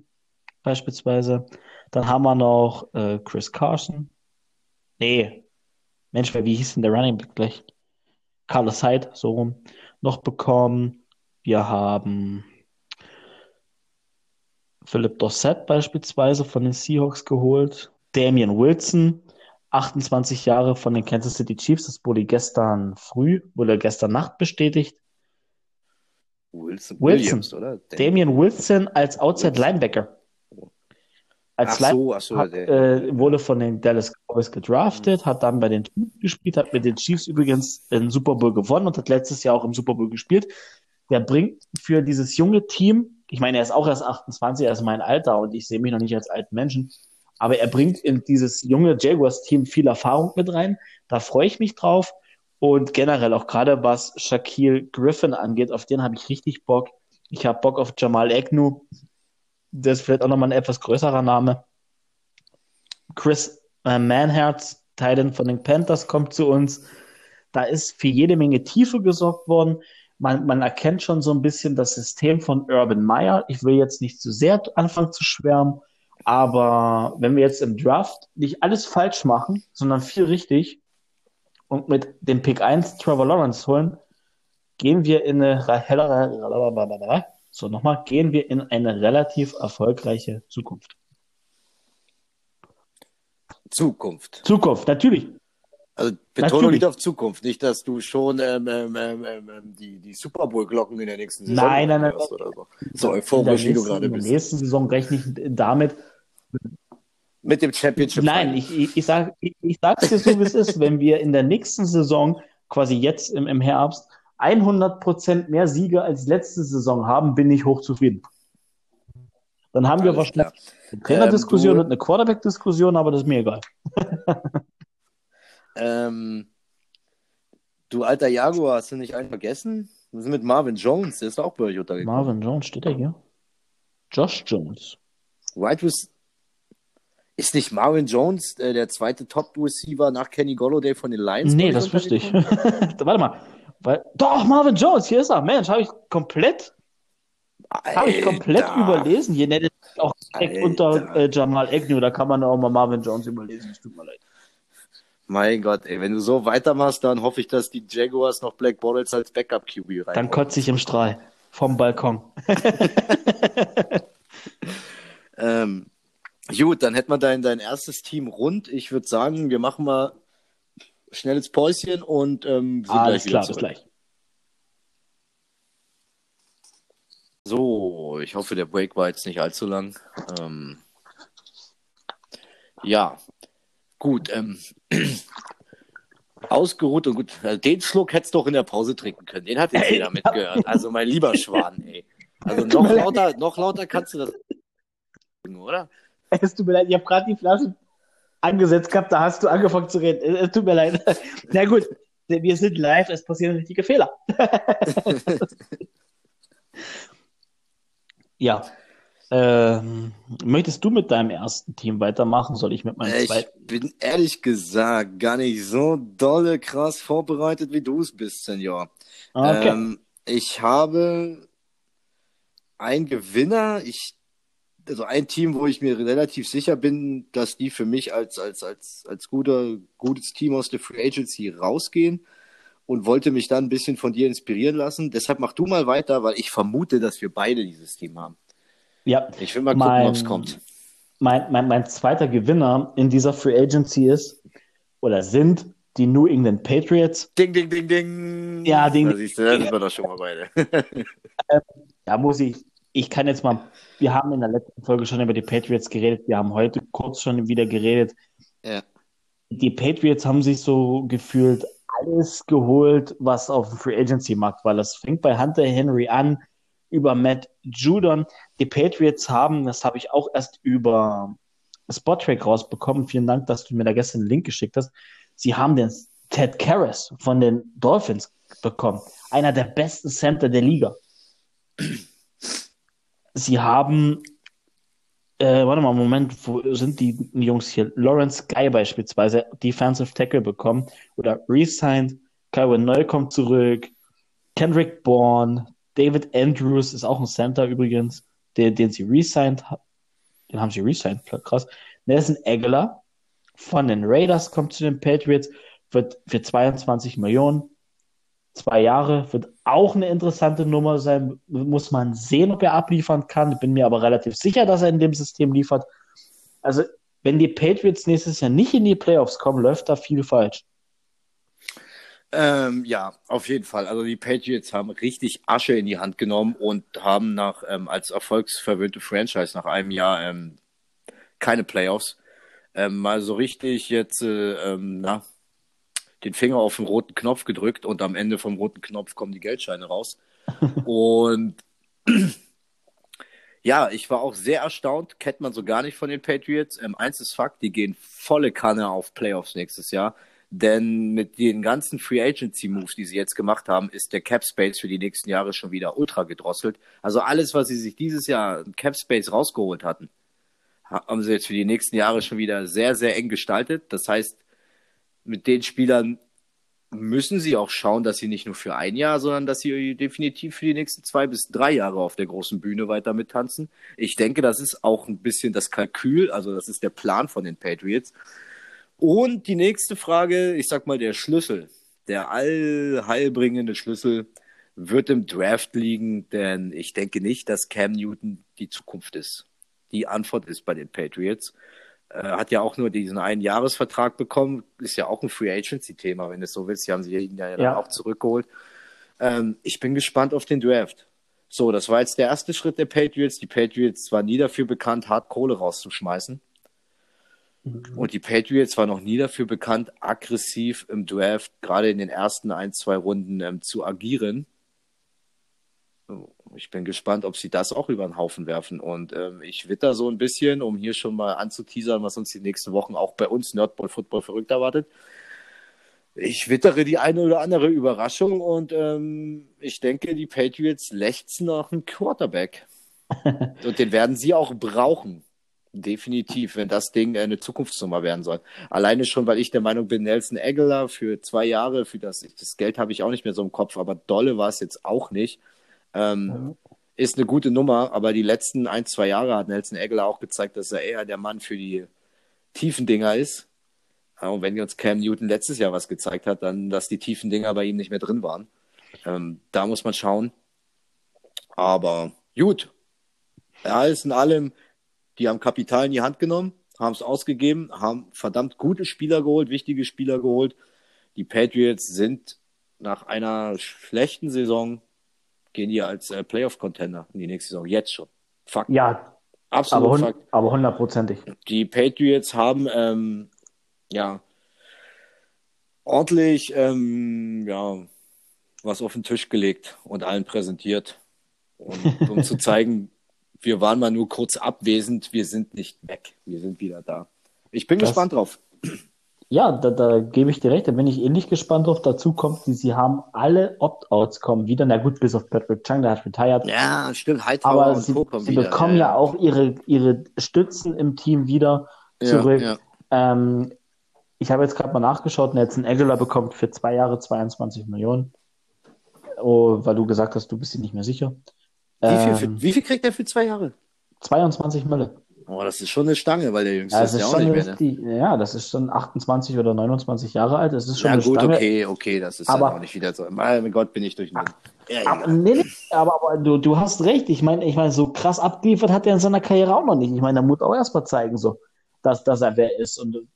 beispielsweise. Dann haben wir noch äh, Chris Carson. Nee. Mensch, wie hieß denn der Running Back gleich? Carlos Hyde, so rum, noch bekommen. Wir haben Philip Dossett beispielsweise von den Seahawks geholt. Damian Wilson, 28 Jahre von den Kansas City Chiefs. Das wurde gestern früh, wurde gestern Nacht bestätigt. Wilson, Williams, oder? Damian Wilson als Outside Wilson. Linebacker. Als ach so, ach so, hat, äh, wurde von den Dallas Cowboys gedraftet, hat dann bei den Chiefs gespielt, hat mit den Chiefs übrigens den Super Bowl gewonnen und hat letztes Jahr auch im Super Bowl gespielt. Der bringt für dieses junge Team, ich meine, er ist auch erst 28, er ist mein Alter und ich sehe mich noch nicht als alten Menschen, aber er bringt in dieses junge Jaguars-Team viel Erfahrung mit rein. Da freue ich mich drauf. Und generell auch gerade was Shaquille Griffin angeht, auf den habe ich richtig Bock. Ich habe Bock auf Jamal Agnew, das ist vielleicht auch nochmal ein etwas größerer Name. Chris äh, Manhertz, Titan von den Panthers, kommt zu uns. Da ist für jede Menge Tiefe gesorgt worden. Man, man erkennt schon so ein bisschen das System von Urban Meyer. Ich will jetzt nicht zu sehr anfangen zu schwärmen, aber wenn wir jetzt im Draft nicht alles falsch machen, sondern viel richtig und mit dem Pick 1 Trevor Lawrence holen, gehen wir in eine so, nochmal, gehen wir in eine relativ erfolgreiche Zukunft. Zukunft. Zukunft, natürlich. Also Betonung liegt auf Zukunft, nicht, dass du schon ähm, ähm, ähm, ähm, die, die Super Bowl-Glocken in der nächsten Saison nein, nein, nein, oder so. So euphorisch, wie du gerade bist. In der nächsten Saison rechne ich damit. Mit dem Championship. Nein, ich, ich, ich sage ich, ich sag's dir so, wie es ist, wenn wir in der nächsten Saison, quasi jetzt im, im Herbst, 100% mehr Siege als letzte Saison haben, bin ich hochzufrieden. Dann haben Alles wir wahrscheinlich klar. eine Trainerdiskussion ähm, und eine Quarterback-Diskussion, aber das ist mir egal. ähm, du alter Jaguar, hast du nicht einen vergessen? Was ist mit Marvin Jones? Der ist auch bei euch untergekommen. Marvin Jones, steht er hier? Josh Jones. White was ist nicht Marvin Jones äh, der zweite Top-Receiver nach Kenny Golladay von den Lions? Nee, das wüsste ich. Warte mal. Weil, doch, Marvin Jones, hier ist er. Mensch, habe ich komplett, habe ich komplett überlesen. Hier nennt es auch direkt unter äh, Jamal Agnew, da kann man auch mal Marvin Jones überlesen. Es tut mir leid. Mein Gott, ey, wenn du so weitermachst, dann hoffe ich, dass die Jaguars noch Black Bortles als Backup QB rein. Dann kotze ich im Strahl vom Balkon. ähm, gut, dann hätten wir dein, dein erstes Team rund. Ich würde sagen, wir machen mal schnelles Päuschen und ähm, sind Alles gleich klar, bis gleich. So, ich hoffe, der Break war jetzt nicht allzu lang. Ähm, ja, gut. Ähm, ausgeruht und gut. Also den Schluck hättest du doch in der Pause trinken können. Den hat jetzt jeder mitgehört. Also mein lieber Schwan, ey. Also noch lauter, noch lauter kannst du das, oder? Es tut mir leid, ich habe gerade die Flasche angesetzt gehabt, da hast du angefangen zu reden. Es tut mir leid. Na gut, wir sind live, es passieren richtige Fehler. ja. Ähm, möchtest du mit deinem ersten Team weitermachen? Soll ich mit meinem ich zweiten? Ich bin ehrlich gesagt gar nicht so dolle krass vorbereitet, wie du es bist, Senior. Okay. Ähm, ich habe einen Gewinner. Ich also ein Team, wo ich mir relativ sicher bin, dass die für mich als, als, als, als guter, gutes Team aus der Free Agency rausgehen und wollte mich dann ein bisschen von dir inspirieren lassen. Deshalb mach du mal weiter, weil ich vermute, dass wir beide dieses Team haben. Ja. Ich will mal gucken, ob es kommt. Mein, mein, mein zweiter Gewinner in dieser Free Agency ist oder sind die New England Patriots. Ding, ding, ding, ding. Ja, ding. Da siehst du, da sind wir doch schon mal beide. Ähm, da muss ich ich kann jetzt mal, wir haben in der letzten Folge schon über die Patriots geredet, wir haben heute kurz schon wieder geredet. Ja. Die Patriots haben sich so gefühlt alles geholt, was auf dem Free Agency Markt war. Das fängt bei Hunter Henry an, über Matt Judon. Die Patriots haben, das habe ich auch erst über Spottrack rausbekommen. Vielen Dank, dass du mir da gestern einen Link geschickt hast. Sie haben den Ted Karras von den Dolphins bekommen. Einer der besten Center der Liga. Sie haben, äh, warte mal, Moment, wo sind die Jungs hier? Lawrence Guy beispielsweise, Defensive Tackle bekommen oder resigned. Kyle Neu kommt zurück. Kendrick Bourne, David Andrews ist auch ein Center übrigens, der, den sie resigned. Den haben sie resigned, krass. Nelson Aguilar von den Raiders kommt zu den Patriots, wird für 22 Millionen zwei Jahre, wird auch eine interessante Nummer sein. Muss man sehen, ob er abliefern kann. Bin mir aber relativ sicher, dass er in dem System liefert. Also, wenn die Patriots nächstes Jahr nicht in die Playoffs kommen, läuft da viel falsch. Ähm, ja, auf jeden Fall. Also die Patriots haben richtig Asche in die Hand genommen und haben nach ähm, als erfolgsverwöhnte Franchise nach einem Jahr ähm, keine Playoffs ähm, mal so richtig jetzt äh, ähm, na, den Finger auf den roten Knopf gedrückt und am Ende vom roten Knopf kommen die Geldscheine raus. und ja, ich war auch sehr erstaunt, kennt man so gar nicht von den Patriots. Ähm, eins ist Fakt, die gehen volle Kanne auf Playoffs nächstes Jahr. Denn mit den ganzen Free Agency Moves, die sie jetzt gemacht haben, ist der Cap Space für die nächsten Jahre schon wieder ultra gedrosselt. Also alles, was sie sich dieses Jahr Cap Space rausgeholt hatten, haben sie jetzt für die nächsten Jahre schon wieder sehr, sehr eng gestaltet. Das heißt, mit den Spielern müssen sie auch schauen, dass sie nicht nur für ein Jahr, sondern dass sie definitiv für die nächsten zwei bis drei Jahre auf der großen Bühne weiter mittanzen. Ich denke, das ist auch ein bisschen das Kalkül, also das ist der Plan von den Patriots. Und die nächste Frage, ich sag mal, der Schlüssel, der allheilbringende Schlüssel wird im Draft liegen, denn ich denke nicht, dass Cam Newton die Zukunft ist. Die Antwort ist bei den Patriots. Äh, hat ja auch nur diesen einen Jahresvertrag bekommen, ist ja auch ein Free Agency-Thema, wenn es so willst. Die haben sie ihn ja, ja. auch zurückgeholt. Ähm, ich bin gespannt auf den Draft. So, das war jetzt der erste Schritt der Patriots. Die Patriots waren nie dafür bekannt, hart Kohle rauszuschmeißen. Mhm. Und die Patriots waren noch nie dafür bekannt, aggressiv im Draft, gerade in den ersten ein, zwei Runden ähm, zu agieren. Ich bin gespannt, ob sie das auch über den Haufen werfen. Und ähm, ich witter so ein bisschen, um hier schon mal anzuteasern, was uns die nächsten Wochen auch bei uns Nerdball Football verrückt erwartet. Ich wittere die eine oder andere Überraschung und ähm, ich denke, die Patriots lechzen nach einem Quarterback. und den werden sie auch brauchen. Definitiv, wenn das Ding eine Zukunftsnummer werden soll. Alleine schon, weil ich der Meinung bin, Nelson Aguilar für zwei Jahre, für das, das Geld habe ich auch nicht mehr so im Kopf, aber dolle war es jetzt auch nicht. Ähm, mhm. Ist eine gute Nummer, aber die letzten ein, zwei Jahre hat Nelson Aguilar auch gezeigt, dass er eher der Mann für die tiefen Dinger ist. Und wenn uns Cam Newton letztes Jahr was gezeigt hat, dann, dass die tiefen Dinger bei ihm nicht mehr drin waren. Ähm, da muss man schauen. Aber gut. Alles in allem die haben Kapital in die Hand genommen, haben es ausgegeben, haben verdammt gute Spieler geholt, wichtige Spieler geholt. Die Patriots sind nach einer schlechten Saison, gehen die als äh, Playoff-Contender in die nächste Saison, jetzt schon. Fakt. Ja, absolut aber, Fakt. Aber hundertprozentig. Die Patriots haben, ähm, ja, ordentlich, ähm, ja, was auf den Tisch gelegt und allen präsentiert. Und, um zu zeigen, wir waren mal nur kurz abwesend, wir sind nicht weg, wir sind wieder da. Ich bin das, gespannt drauf. Ja, da, da gebe ich dir recht, da bin ich ähnlich gespannt drauf. Dazu kommt, die, sie haben alle Opt-outs kommen wieder, na gut, bis auf Patrick Chung, der hat retired. Ja, stimmt, Hightower aber sie, sie wieder. bekommen ja, ja, auch ihre, ihre Stützen im Team wieder zurück. Ja, ja. Ähm, ich habe jetzt gerade mal nachgeschaut, Nelson Aguilar bekommt für zwei Jahre 22 Millionen. Oh, weil du gesagt hast, du bist dir nicht mehr sicher. Wie viel, für, ähm, wie viel kriegt er für zwei Jahre? 22 Mille. Oh, das ist schon eine Stange, weil der Jüngste ja, ist ja auch nicht mehr. Richtig, ne? Ja, das ist schon 28 oder 29 Jahre alt. Das ist schon ja, eine gut, Stange. okay, okay, das ist aber, auch nicht wieder so. Mein Gott, bin ich durch. Ja, aber, nee, nee, aber, aber du, du hast recht. Ich meine, ich meine, so krass abgeliefert hat er in seiner Karriere auch noch nicht. Ich meine, er muss auch erstmal zeigen, so, dass, dass er wer ist. Und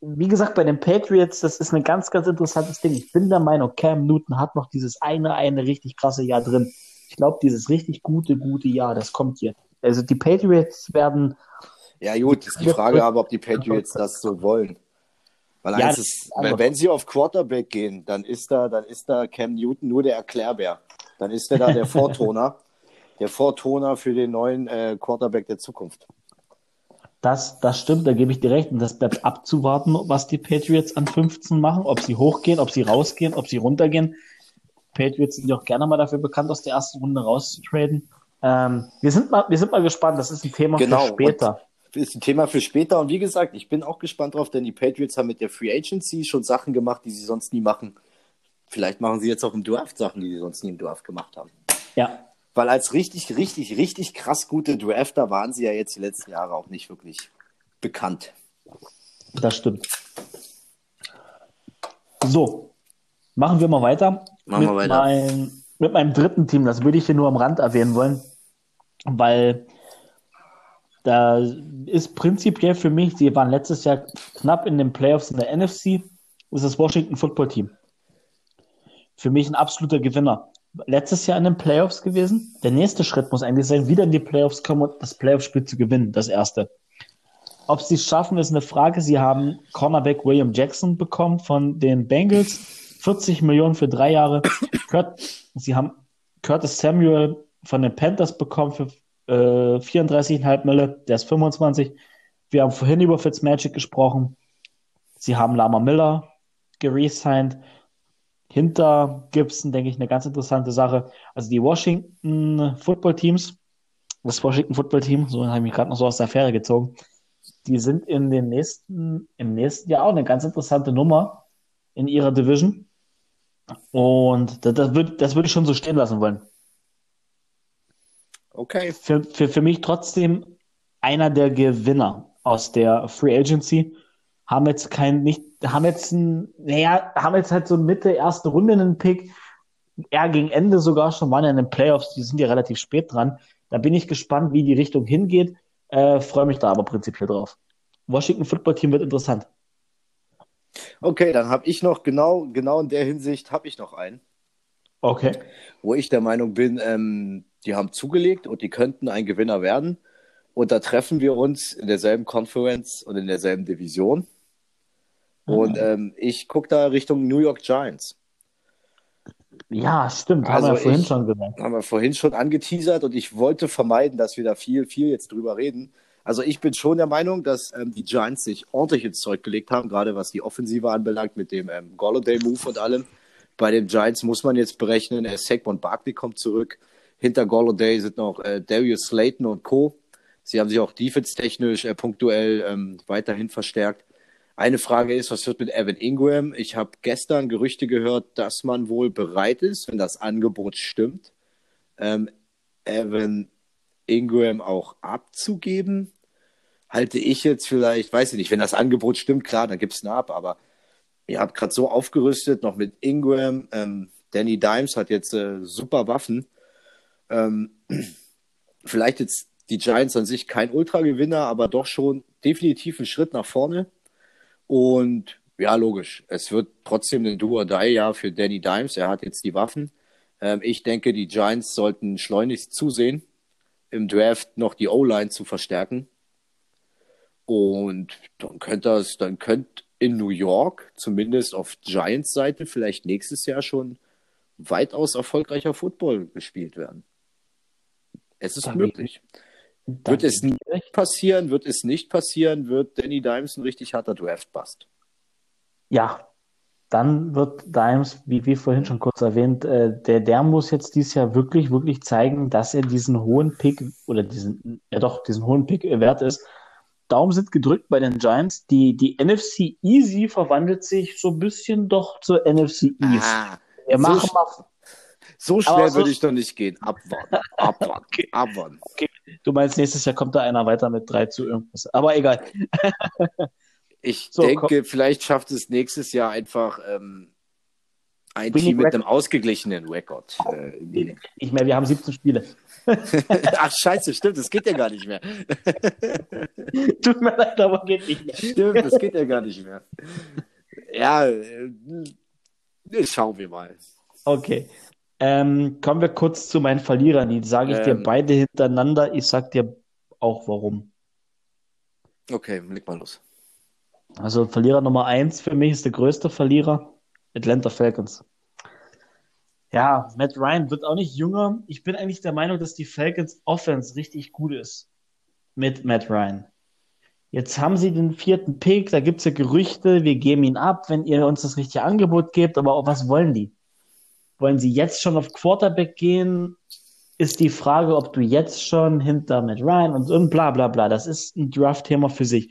wie gesagt, bei den Patriots, das ist ein ganz, ganz interessantes Ding. Ich bin der Meinung, Cam Newton hat noch dieses eine, eine richtig krasse Jahr drin Ich glaube, dieses richtig gute, gute Jahr, das kommt jetzt. Also die Patriots werden. Ja, gut, ist die Frage aber, ob die Patriots das so wollen. Weil ja, ist, wenn, sie auf Quarterback gehen, dann ist da, dann ist da Cam Newton nur der Erklärbär. Dann ist er da der Vortoner, der Vortoner für den neuen äh, Quarterback der Zukunft. Das, das stimmt, da gebe ich dir recht. Und das bleibt abzuwarten, was die Patriots an 15 machen, ob sie hochgehen, ob sie rausgehen, ob sie runtergehen. Patriots sind ja auch gerne mal dafür bekannt, aus der ersten Runde rauszutraden. Ähm, wir, sind mal, wir sind mal gespannt, das ist ein Thema genau. für später. Ist ein Thema für später. Und wie gesagt, ich bin auch gespannt drauf, denn die Patriots haben mit der Free Agency schon Sachen gemacht, die sie sonst nie machen. Vielleicht machen sie jetzt auch im Draft Sachen, die sie sonst nie im Draft gemacht haben. Ja, weil als richtig, richtig, richtig krass gute Drafter waren sie ja jetzt die letzten Jahre auch nicht wirklich bekannt. Das stimmt. So, machen wir mal weiter. Machen wir weiter. Mein, mit meinem dritten Team, das würde ich hier nur am Rand erwähnen wollen, weil da ist prinzipiell für mich, sie waren letztes Jahr knapp in den Playoffs in der NFC, ist das Washington Football Team. Für mich ein absoluter Gewinner letztes Jahr in den Playoffs gewesen. Der nächste Schritt muss eigentlich sein, wieder in die Playoffs kommen und das Playoff-Spiel zu gewinnen, das erste. Ob sie es schaffen, ist eine Frage. Sie haben Cornerback William Jackson bekommen von den Bengals. 40 Millionen für drei Jahre. Kurt, sie haben Curtis Samuel von den Panthers bekommen für äh, 34,5 Mille. Der ist 25. Wir haben vorhin über Fitzmagic gesprochen. Sie haben Lama Miller geresigned hinter Gibson, denke ich, eine ganz interessante Sache. Also die Washington Football Teams, das Washington Football Team, so habe ich mich gerade noch so aus der Affäre gezogen, die sind in den nächsten, im nächsten Jahr auch eine ganz interessante Nummer in ihrer Division. Und das, das, würde, das würde ich schon so stehen lassen wollen. Okay. Für, für, für mich trotzdem einer der Gewinner aus der Free Agency haben jetzt kein, nicht, haben jetzt ein, naja, haben jetzt halt so Mitte erste Runde einen Pick, eher gegen Ende sogar schon, waren ja in den Playoffs, die sind ja relativ spät dran. Da bin ich gespannt, wie die Richtung hingeht. Äh, Freue mich da aber prinzipiell drauf. Washington Football Team wird interessant. Okay, dann habe ich noch genau, genau in der Hinsicht habe ich noch einen. Okay. Wo ich der Meinung bin, ähm, die haben zugelegt und die könnten ein Gewinner werden. Und da treffen wir uns in derselben Conference und in derselben Division. Und mhm. ähm, ich gucke da Richtung New York Giants. Ja, stimmt. Also haben wir vorhin schon gesagt. Haben wir vorhin schon angeteasert und ich wollte vermeiden, dass wir da viel, viel jetzt drüber reden. Also ich bin schon der Meinung, dass ähm, die Giants sich ordentlich ins Zeug gelegt haben, gerade was die Offensive anbelangt mit dem ähm, Golladay-Move und allem. Bei den Giants muss man jetzt berechnen, äh, Saquon Barkley kommt zurück. Hinter Golladay sind noch äh, Darius Slayton und Co. Sie haben sich auch defense-technisch äh, punktuell ähm, weiterhin verstärkt. Eine Frage ist, was wird mit Evan Ingram? Ich habe gestern Gerüchte gehört, dass man wohl bereit ist, wenn das Angebot stimmt, ähm, Evan Ingram auch abzugeben. Halte ich jetzt vielleicht, weiß ich nicht, wenn das Angebot stimmt, klar, dann gibt es eine Ab, aber ihr habt gerade so aufgerüstet, noch mit Ingram. Ähm, Danny Dimes hat jetzt äh, super Waffen. Ähm, vielleicht jetzt die Giants an sich kein Ultra-Gewinner, aber doch schon definitiv ein Schritt nach vorne. Und ja, logisch. Es wird trotzdem ein Do-or-Die-Jahr für Danny Dimes. Er hat jetzt die Waffen. Ähm, ich denke, die Giants sollten schleunigst zusehen, im Draft noch die O-Line zu verstärken. Und dann könnte das, dann könnte in New York, zumindest auf Giants Seite, vielleicht nächstes Jahr schon weitaus erfolgreicher Football gespielt werden. Es ist möglich. Wird es nicht passieren, wird es nicht passieren, wird Danny Dimes ein richtig harter Draft-Bust. Ja, dann wird Dimes, wie wir vorhin schon kurz erwähnt, äh, der, der muss jetzt dieses Jahr wirklich, wirklich zeigen, dass er diesen hohen Pick oder diesen, ja doch, diesen hohen Pick wert ist. Daumen sind gedrückt bei den Giants. Die, die NFC Easy verwandelt sich so ein bisschen doch zur NFC East. Ah, Wir machen so, mal. So schnell so, würde ich doch nicht gehen. Abwarten, abwarten, okay. abwarten. Okay. Du meinst, nächstes Jahr kommt da einer weiter mit drei zu irgendwas. Aber egal. ich so, denke, komm. vielleicht schafft es nächstes Jahr einfach ähm, ein Winning Team mit einem ausgeglichenen Rekord. Äh, ich meine, wir haben 17 Spiele. Ach, scheiße, stimmt, das geht ja gar nicht mehr. Tut mir leid, aber geht nicht mehr. Stimmt, das geht ja gar nicht mehr. Ja, äh, schauen wir mal. Okay. Ähm, kommen wir kurz zu meinen Verlierern. Die sage ich ähm, dir beide hintereinander. Ich sag dir auch warum. Okay, leg mal los. Also Verlierer Nummer eins für mich ist der größte Verlierer. Atlanta Falcons. Ja, Matt Ryan wird auch nicht jünger. Ich bin eigentlich der Meinung, dass die Falcons Offense richtig gut ist mit Matt Ryan. Jetzt haben sie den vierten Pick, da gibt es ja Gerüchte, wir geben ihn ab, wenn ihr uns das richtige Angebot gebt, aber was wollen die? Wollen sie jetzt schon auf Quarterback gehen? Ist die Frage, ob du jetzt schon hinter Matt Ryan und, und bla bla bla. Das ist ein Draft-Thema für sich.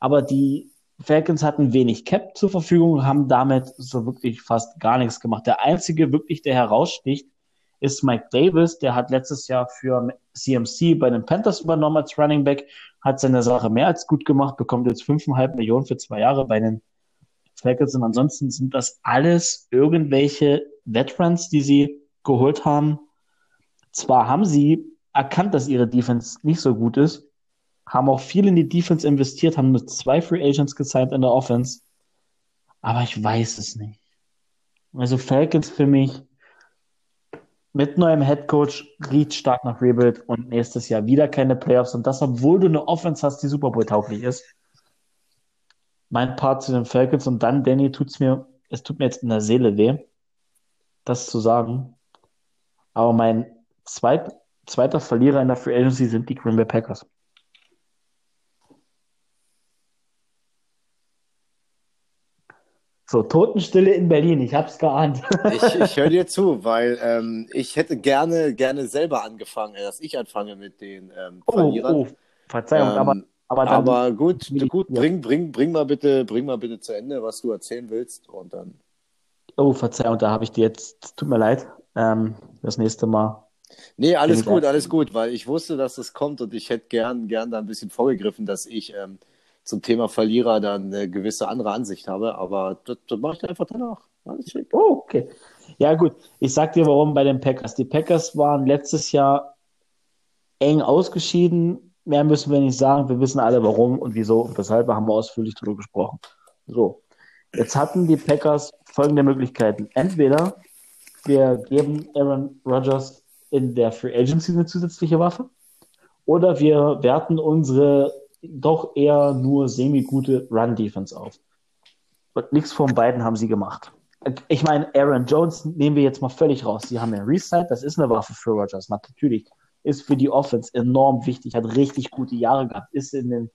Aber die Falcons hatten wenig Cap zur Verfügung, haben damit so wirklich fast gar nichts gemacht. Der einzige wirklich, der heraussticht, ist Mike Davis. Der hat letztes Jahr für CMC bei den Panthers übernommen als Running Back, hat seine Sache mehr als gut gemacht, bekommt jetzt 5,5 Millionen für zwei Jahre bei den Falcons. Und ansonsten sind das alles irgendwelche Veterans, die sie geholt haben. Zwar haben sie erkannt, dass ihre Defense nicht so gut ist, haben auch viel in die Defense investiert, haben nur zwei Free Agents gesigned in der Offense. Aber ich weiß es nicht. Also Falcons für mich mit neuem Head Coach riecht stark nach Rebuild und nächstes Jahr wieder keine Playoffs und das, obwohl du eine Offense hast, die Super Bowl tauglich ist. Mein Part zu den Falcons und dann, Danny, tut's mir, es tut mir jetzt in der Seele weh, das zu sagen. Aber mein zweit, zweiter Verlierer in der Free Agency sind die Green Bay Packers. So, Totenstille in Berlin, ich hab's geahnt. ich ich höre dir zu, weil ähm, ich hätte gerne, gerne selber angefangen, äh, dass ich anfange mit den ähm, oh, Verlierern. Oh, oh, Verzeihung, ähm, aber, aber, aber gut, gut, bring, bring, bring mal bitte, bring mal bitte zu Ende, was du erzählen willst und dann. Oh, Verzeihung, da habe ich dir jetzt, tut mir leid, ähm, das nächste Mal. Nee, alles gut, alles gut, weil ich wusste, dass das kommt und ich hätte gern, gern da ein bisschen vorgegriffen, dass ich ähm, zum Thema Verlierer dann eine gewisse andere Ansicht habe, aber das, das mache ich einfach danach. Oh, okay. Ja, gut. Ich sag dir warum bei den Packers. Die Packers waren letztes Jahr eng ausgeschieden. Mehr müssen wir nicht sagen. Wir wissen alle warum und wieso und weshalb. haben wir ausführlich darüber gesprochen. So. Jetzt hatten die Packers folgende Möglichkeiten. Entweder wir geben Aaron Rodgers in der Free Agency eine zusätzliche Waffe oder wir werten unsere doch eher nur semi-gute Run-Defense auf. Und nichts von beiden haben sie gemacht. Ich meine, Aaron Jones nehmen wir jetzt mal völlig raus. Sie haben ja Reset, das ist eine Waffe für Rogers. Natürlich ist für die Offense enorm wichtig, hat richtig gute Jahre gehabt, ist in den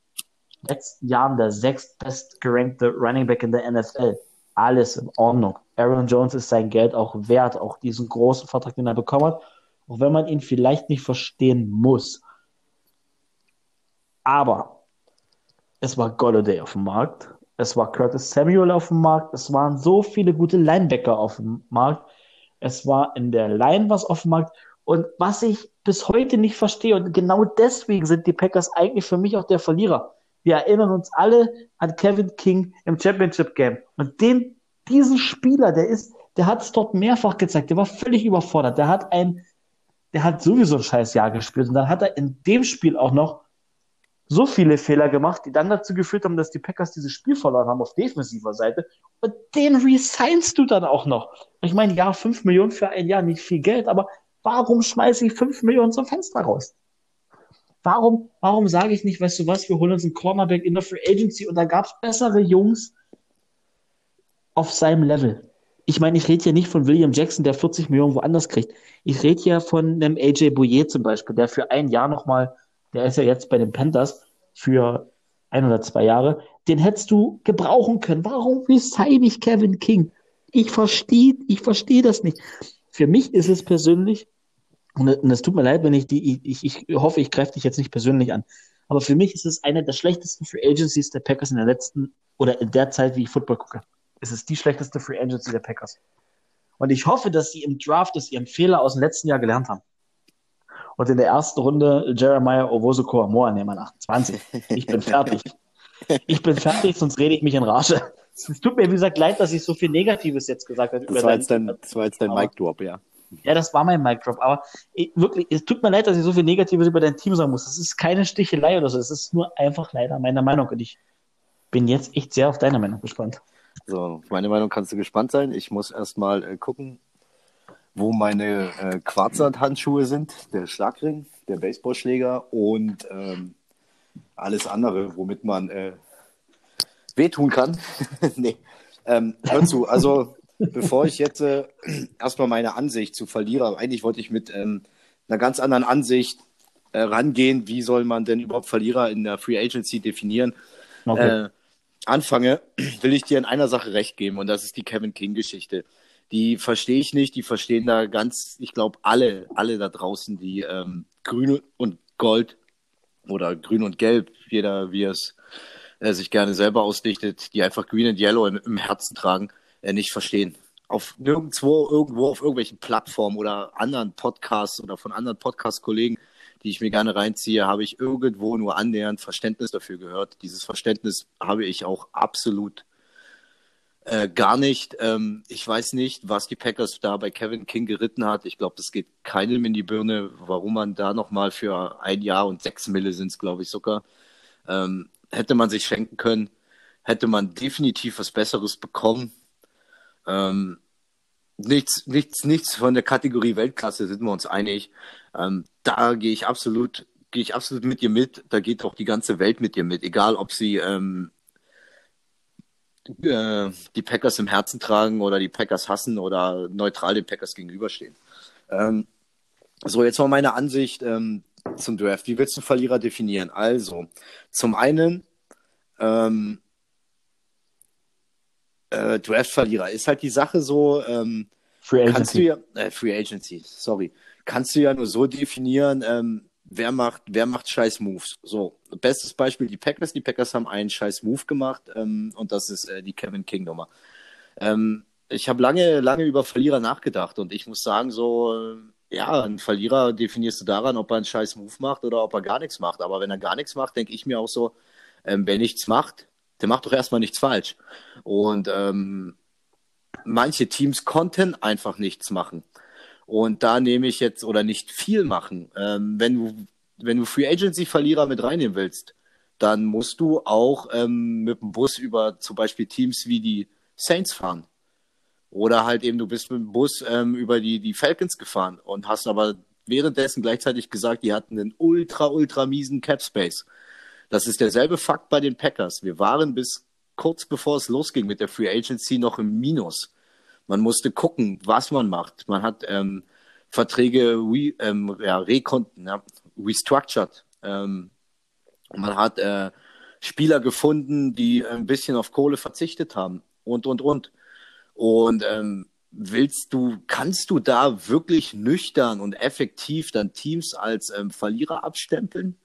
letzten Jahren der sechstbest gerankte Running Back in der NFL. Alles in Ordnung. Aaron Jones ist sein Geld auch wert, auch diesen großen Vertrag, den er bekommen hat. Auch wenn man ihn vielleicht nicht verstehen muss. Aber es war Golladay auf dem Markt, es war Curtis Samuel auf dem Markt, es waren so viele gute Linebacker auf dem Markt, es war in der Line was auf dem Markt. Und was ich bis heute nicht verstehe und genau deswegen sind die Packers eigentlich für mich auch der Verlierer. Wir erinnern uns alle an Kevin King im Championship Game. Und den, diesen Spieler, der ist, der hat es dort mehrfach gezeigt, der war völlig überfordert, der hat ein, der hat sowieso ein scheiß Jahr gespielt. Und dann hat er in dem Spiel auch noch so viele Fehler gemacht, die dann dazu geführt haben, dass die Packers dieses Spiel verloren haben auf defensiver Seite. Und den resignst du dann auch noch. Ich meine, ja, 5 Millionen für ein Jahr, nicht viel Geld, aber warum schmeiße ich 5 Millionen zum Fenster raus? Warum, warum sage ich nicht, weißt du was, wir holen uns einen Cornerback in der Free Agency und da gab es bessere Jungs auf seinem Level. Ich meine, ich rede hier nicht von William Jackson, der 40 Millionen woanders kriegt. Ich rede hier von einem AJ Bouye zum Beispiel, der für ein Jahr nochmal der ist ja jetzt bei den Panthers für ein oder zwei Jahre, den hättest du gebrauchen können. Warum resign ich Kevin King? Ich verstehe ich versteh das nicht. Für mich ist es persönlich, und es tut mir leid, wenn ich die, ich, ich hoffe, ich greife dich jetzt nicht persönlich an, aber für mich ist es eine der schlechtesten Free Agencies der Packers in der letzten oder in der Zeit, wie ich Football gucke. Es ist die schlechteste Free Agency der Packers. Und ich hoffe, dass sie im Draft aus ihrem Fehler aus dem letzten Jahr gelernt haben. Und in der ersten Runde Jeremiah Owosu Koamoa nehmen an 28. Ich bin fertig. Ich bin fertig, sonst rede ich mich in Rage. Es tut mir, wie gesagt, leid, dass ich so viel Negatives jetzt gesagt habe. Das war jetzt dein, das war jetzt dein Mic-Drop, ja. Ja, das war mein Mic-Drop. Aber ich, wirklich, es tut mir leid, dass ich so viel Negatives über dein Team sagen muss. Das ist keine Stichelei oder so. Es ist nur einfach leider meine Meinung. Und ich bin jetzt echt sehr auf deine Meinung gespannt. So, auf meine Meinung kannst du gespannt sein. Ich muss erstmal äh, gucken, wo meine äh, Quarzsandhandschuhe sind, der Schlagring, der Baseballschläger und ähm, alles andere, womit man äh, wehtun kann. nee, ähm, hör zu, also bevor ich jetzt äh, erstmal meine Ansicht zu verliere, eigentlich wollte ich mit ähm, einer ganz anderen Ansicht äh, rangehen, wie soll man denn überhaupt Verlierer in der Free Agency definieren. Okay. Äh, anfange, will ich dir in einer Sache recht geben und das ist die Kevin King-Geschichte. Die verstehe ich nicht, die verstehen da ganz, ich glaube, alle, alle da draußen, die ähm, grün und gold oder grün und gelb, jeder wie es äh, sich gerne selber ausdichtet, die einfach green and yellow im, im Herzen tragen, äh, nicht verstehen. Auf nirgendwo, irgendwo auf irgendwelchen Plattformen oder anderen Podcasts oder von anderen Podcast-Kollegen die ich mir gerne reinziehe, habe ich irgendwo nur annähernd Verständnis dafür gehört. Dieses Verständnis habe ich auch absolut äh, gar nicht. Ähm, ich weiß nicht, was die Packers da bei Kevin King geritten hat. Ich glaube, das geht keinem in die Birne, warum man da nochmal für ein Jahr und sechs Mille sind es, glaube ich, sogar, ähm, hätte man sich schenken können, hätte man definitiv was Besseres bekommen. Ähm, nichts, nichts, nichts von der Kategorie Weltklasse sind wir uns einig. Ähm, da gehe ich absolut, gehe ich absolut mit dir mit. Da geht auch die ganze Welt mit dir mit, egal ob sie ähm, äh, die Packers im Herzen tragen oder die Packers hassen oder neutral den Packers gegenüberstehen. Ähm, so, jetzt mal meine Ansicht ähm, zum Draft. Wie willst du Verlierer definieren? Also, zum einen, ähm, äh, Draft-Verlierer ist halt die Sache so, ähm, Free Agency. Kannst du ja, äh, Free Agency, sorry kannst du ja nur so definieren, ähm, wer macht, wer macht scheiß Moves. So, bestes Beispiel die Packers. Die Packers haben einen scheiß Move gemacht ähm, und das ist äh, die Kevin King Nummer. Ähm, ich habe lange, lange über Verlierer nachgedacht und ich muss sagen, so, äh, ja, ein Verlierer definierst du daran, ob er einen scheiß Move macht oder ob er gar nichts macht. Aber wenn er gar nichts macht, denke ich mir auch so, ähm, wer nichts macht, der macht doch erstmal nichts falsch. Und ähm, manche Teams konnten einfach nichts machen. Und da nehme ich jetzt, oder nicht viel machen. Ähm, wenn du, wenn du Free Agency Verlierer mit reinnehmen willst, dann musst du auch ähm, mit dem Bus über zum Beispiel Teams wie die Saints fahren. Oder halt eben, du bist mit dem Bus ähm, über die, die Falcons gefahren und hast aber währenddessen gleichzeitig gesagt, die hatten einen ultra, ultra miesen Cap Space. Das ist derselbe Fakt bei den Packers. Wir waren bis kurz bevor es losging mit der Free Agency noch im Minus. Man musste gucken, was man macht. Man hat ähm, Verträge re, ähm, ja, rekonten, ja, restructured. Ähm, man hat äh, Spieler gefunden, die ein bisschen auf Kohle verzichtet haben und, und, und. Und ähm, willst du, kannst du da wirklich nüchtern und effektiv dann Teams als ähm, Verlierer abstempeln?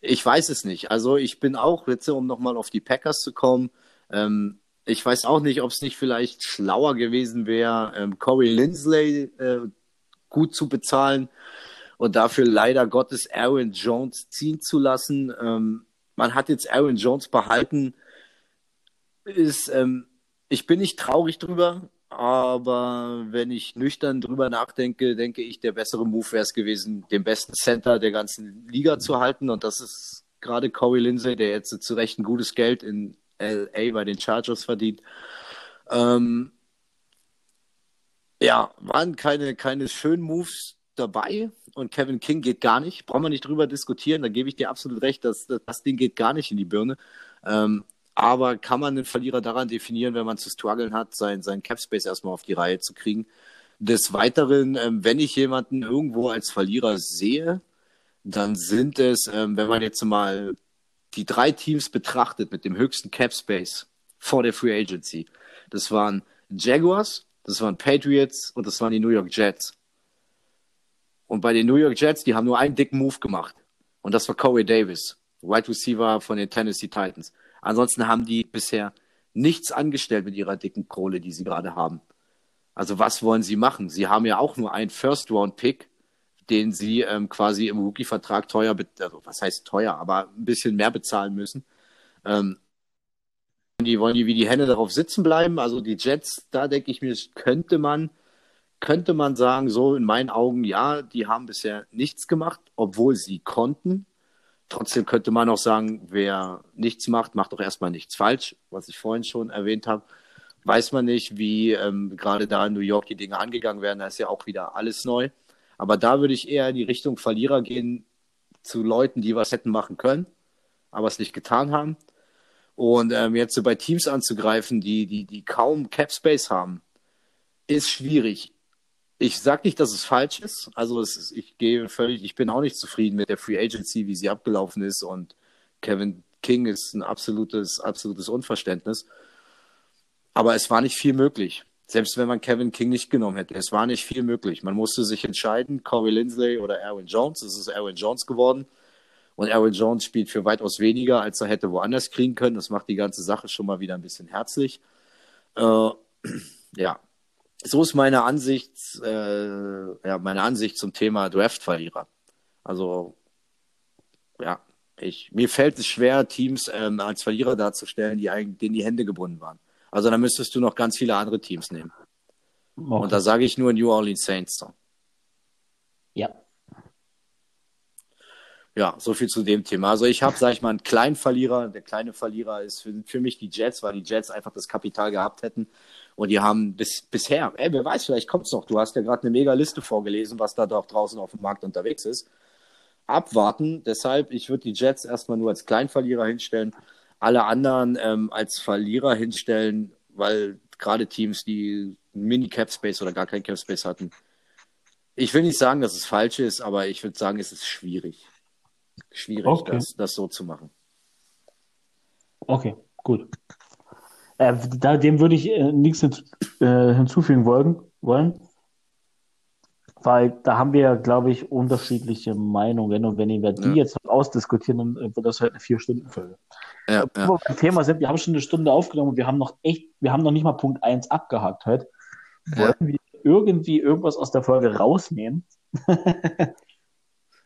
Ich weiß es nicht. Also ich bin auch, jetzt um nochmal auf die Packers zu kommen, ähm, ich weiß auch nicht, ob es nicht vielleicht schlauer gewesen wäre, ähm, Corey Lindsley äh, gut zu bezahlen und dafür leider Gottes Aaron Jones ziehen zu lassen. Ähm, man hat jetzt Aaron Jones behalten. Ist, ähm, ich bin nicht traurig drüber, aber wenn ich nüchtern drüber nachdenke, denke ich, der bessere Move wäre es gewesen, den besten Center der ganzen Liga zu halten. Und das ist gerade Corey Lindsay, der jetzt zu Recht ein gutes Geld in LA bei den Chargers verdient. Ähm, ja, waren keine, keine schönen Moves dabei und Kevin King geht gar nicht. Brauchen wir nicht drüber diskutieren, da gebe ich dir absolut recht, dass, das Ding geht gar nicht in die Birne. Ähm, aber kann man den Verlierer daran definieren, wenn man zu strugglen hat, sein, sein Capspace erstmal auf die Reihe zu kriegen? Des Weiteren, ähm, wenn ich jemanden irgendwo als Verlierer sehe, dann sind es, ähm, wenn man jetzt mal die drei Teams betrachtet mit dem höchsten Cap Space vor der Free Agency, das waren Jaguars, das waren Patriots und das waren die New York Jets. Und bei den New York Jets, die haben nur einen dicken Move gemacht. Und das war Corey Davis, Wide Receiver von den Tennessee Titans. Ansonsten haben die bisher nichts angestellt mit ihrer dicken Kohle, die sie gerade haben. Also was wollen sie machen? Sie haben ja auch nur einen First-Round-Pick den sie ähm, quasi im Rookie-Vertrag teuer, also was heißt teuer, aber ein bisschen mehr bezahlen müssen. Ähm, die wollen die wie die Hände darauf sitzen bleiben. Also die Jets, da denke ich mir, könnte man, könnte man sagen, so in meinen Augen, ja, die haben bisher nichts gemacht, obwohl sie konnten. Trotzdem könnte man auch sagen, wer nichts macht, macht doch erstmal nichts falsch, was ich vorhin schon erwähnt habe. weiß man nicht, wie ähm, gerade da in New York die Dinge angegangen werden. Da ist ja auch wieder alles neu. Aber da würde ich eher in die Richtung Verlierer gehen zu Leuten, die was hätten machen können, aber es nicht getan haben. Und ähm, jetzt so bei Teams anzugreifen, die, die, die kaum Cap Space haben, ist schwierig. Ich sage nicht, dass es falsch ist. Also es ist, ich gehe völlig, ich bin auch nicht zufrieden mit der Free Agency, wie sie abgelaufen ist. Und Kevin King ist ein absolutes, absolutes Unverständnis. Aber es war nicht viel möglich. Selbst wenn man Kevin King nicht genommen hätte. Es war nicht viel möglich. Man musste sich entscheiden, Corey Lindsley oder Aaron Jones. Es ist Aaron Jones geworden. Und Aaron Jones spielt für weitaus weniger, als er hätte woanders kriegen können. Das macht die ganze Sache schon mal wieder ein bisschen herzlich. Äh, ja, so ist meine Ansicht, äh, ja, meine Ansicht zum Thema Draft-Verlierer. Also, ja, ich, mir fällt es schwer, Teams ähm, als Verlierer darzustellen, die eigentlich, denen die Hände gebunden waren. Also da müsstest du noch ganz viele andere Teams nehmen. Okay. Und da sage ich nur New Orleans Saints. So. Ja. Ja, so viel zu dem Thema. Also ich habe, sage ich mal, einen kleinen Verlierer. Der kleine Verlierer ist für, für mich die Jets, weil die Jets einfach das Kapital gehabt hätten. Und die haben bis, bisher, ey, wer weiß, vielleicht kommt's noch. Du hast ja gerade eine mega Liste vorgelesen, was da doch draußen auf dem Markt unterwegs ist. Abwarten. Deshalb, ich würde die Jets erstmal nur als Kleinverlierer hinstellen alle anderen ähm, als Verlierer hinstellen, weil gerade Teams, die Mini-Cap-Space oder gar kein Cap-Space hatten, ich will nicht sagen, dass es falsch ist, aber ich würde sagen, es ist schwierig. Schwierig, okay. das, das so zu machen. Okay, gut. Äh, da, dem würde ich äh, nichts hinzu, äh, hinzufügen wollen, wollen. Weil da haben wir, glaube ich, unterschiedliche Meinungen. Und wenn wir die ja. jetzt ausdiskutieren, dann wird das halt eine Vier-Stunden-Folge. Ja, ja. wir beim Thema sind, wir haben schon eine Stunde aufgenommen und wir haben noch echt, wir haben noch nicht mal Punkt 1 abgehakt heute. Wollen ja. wir irgendwie irgendwas aus der Folge rausnehmen?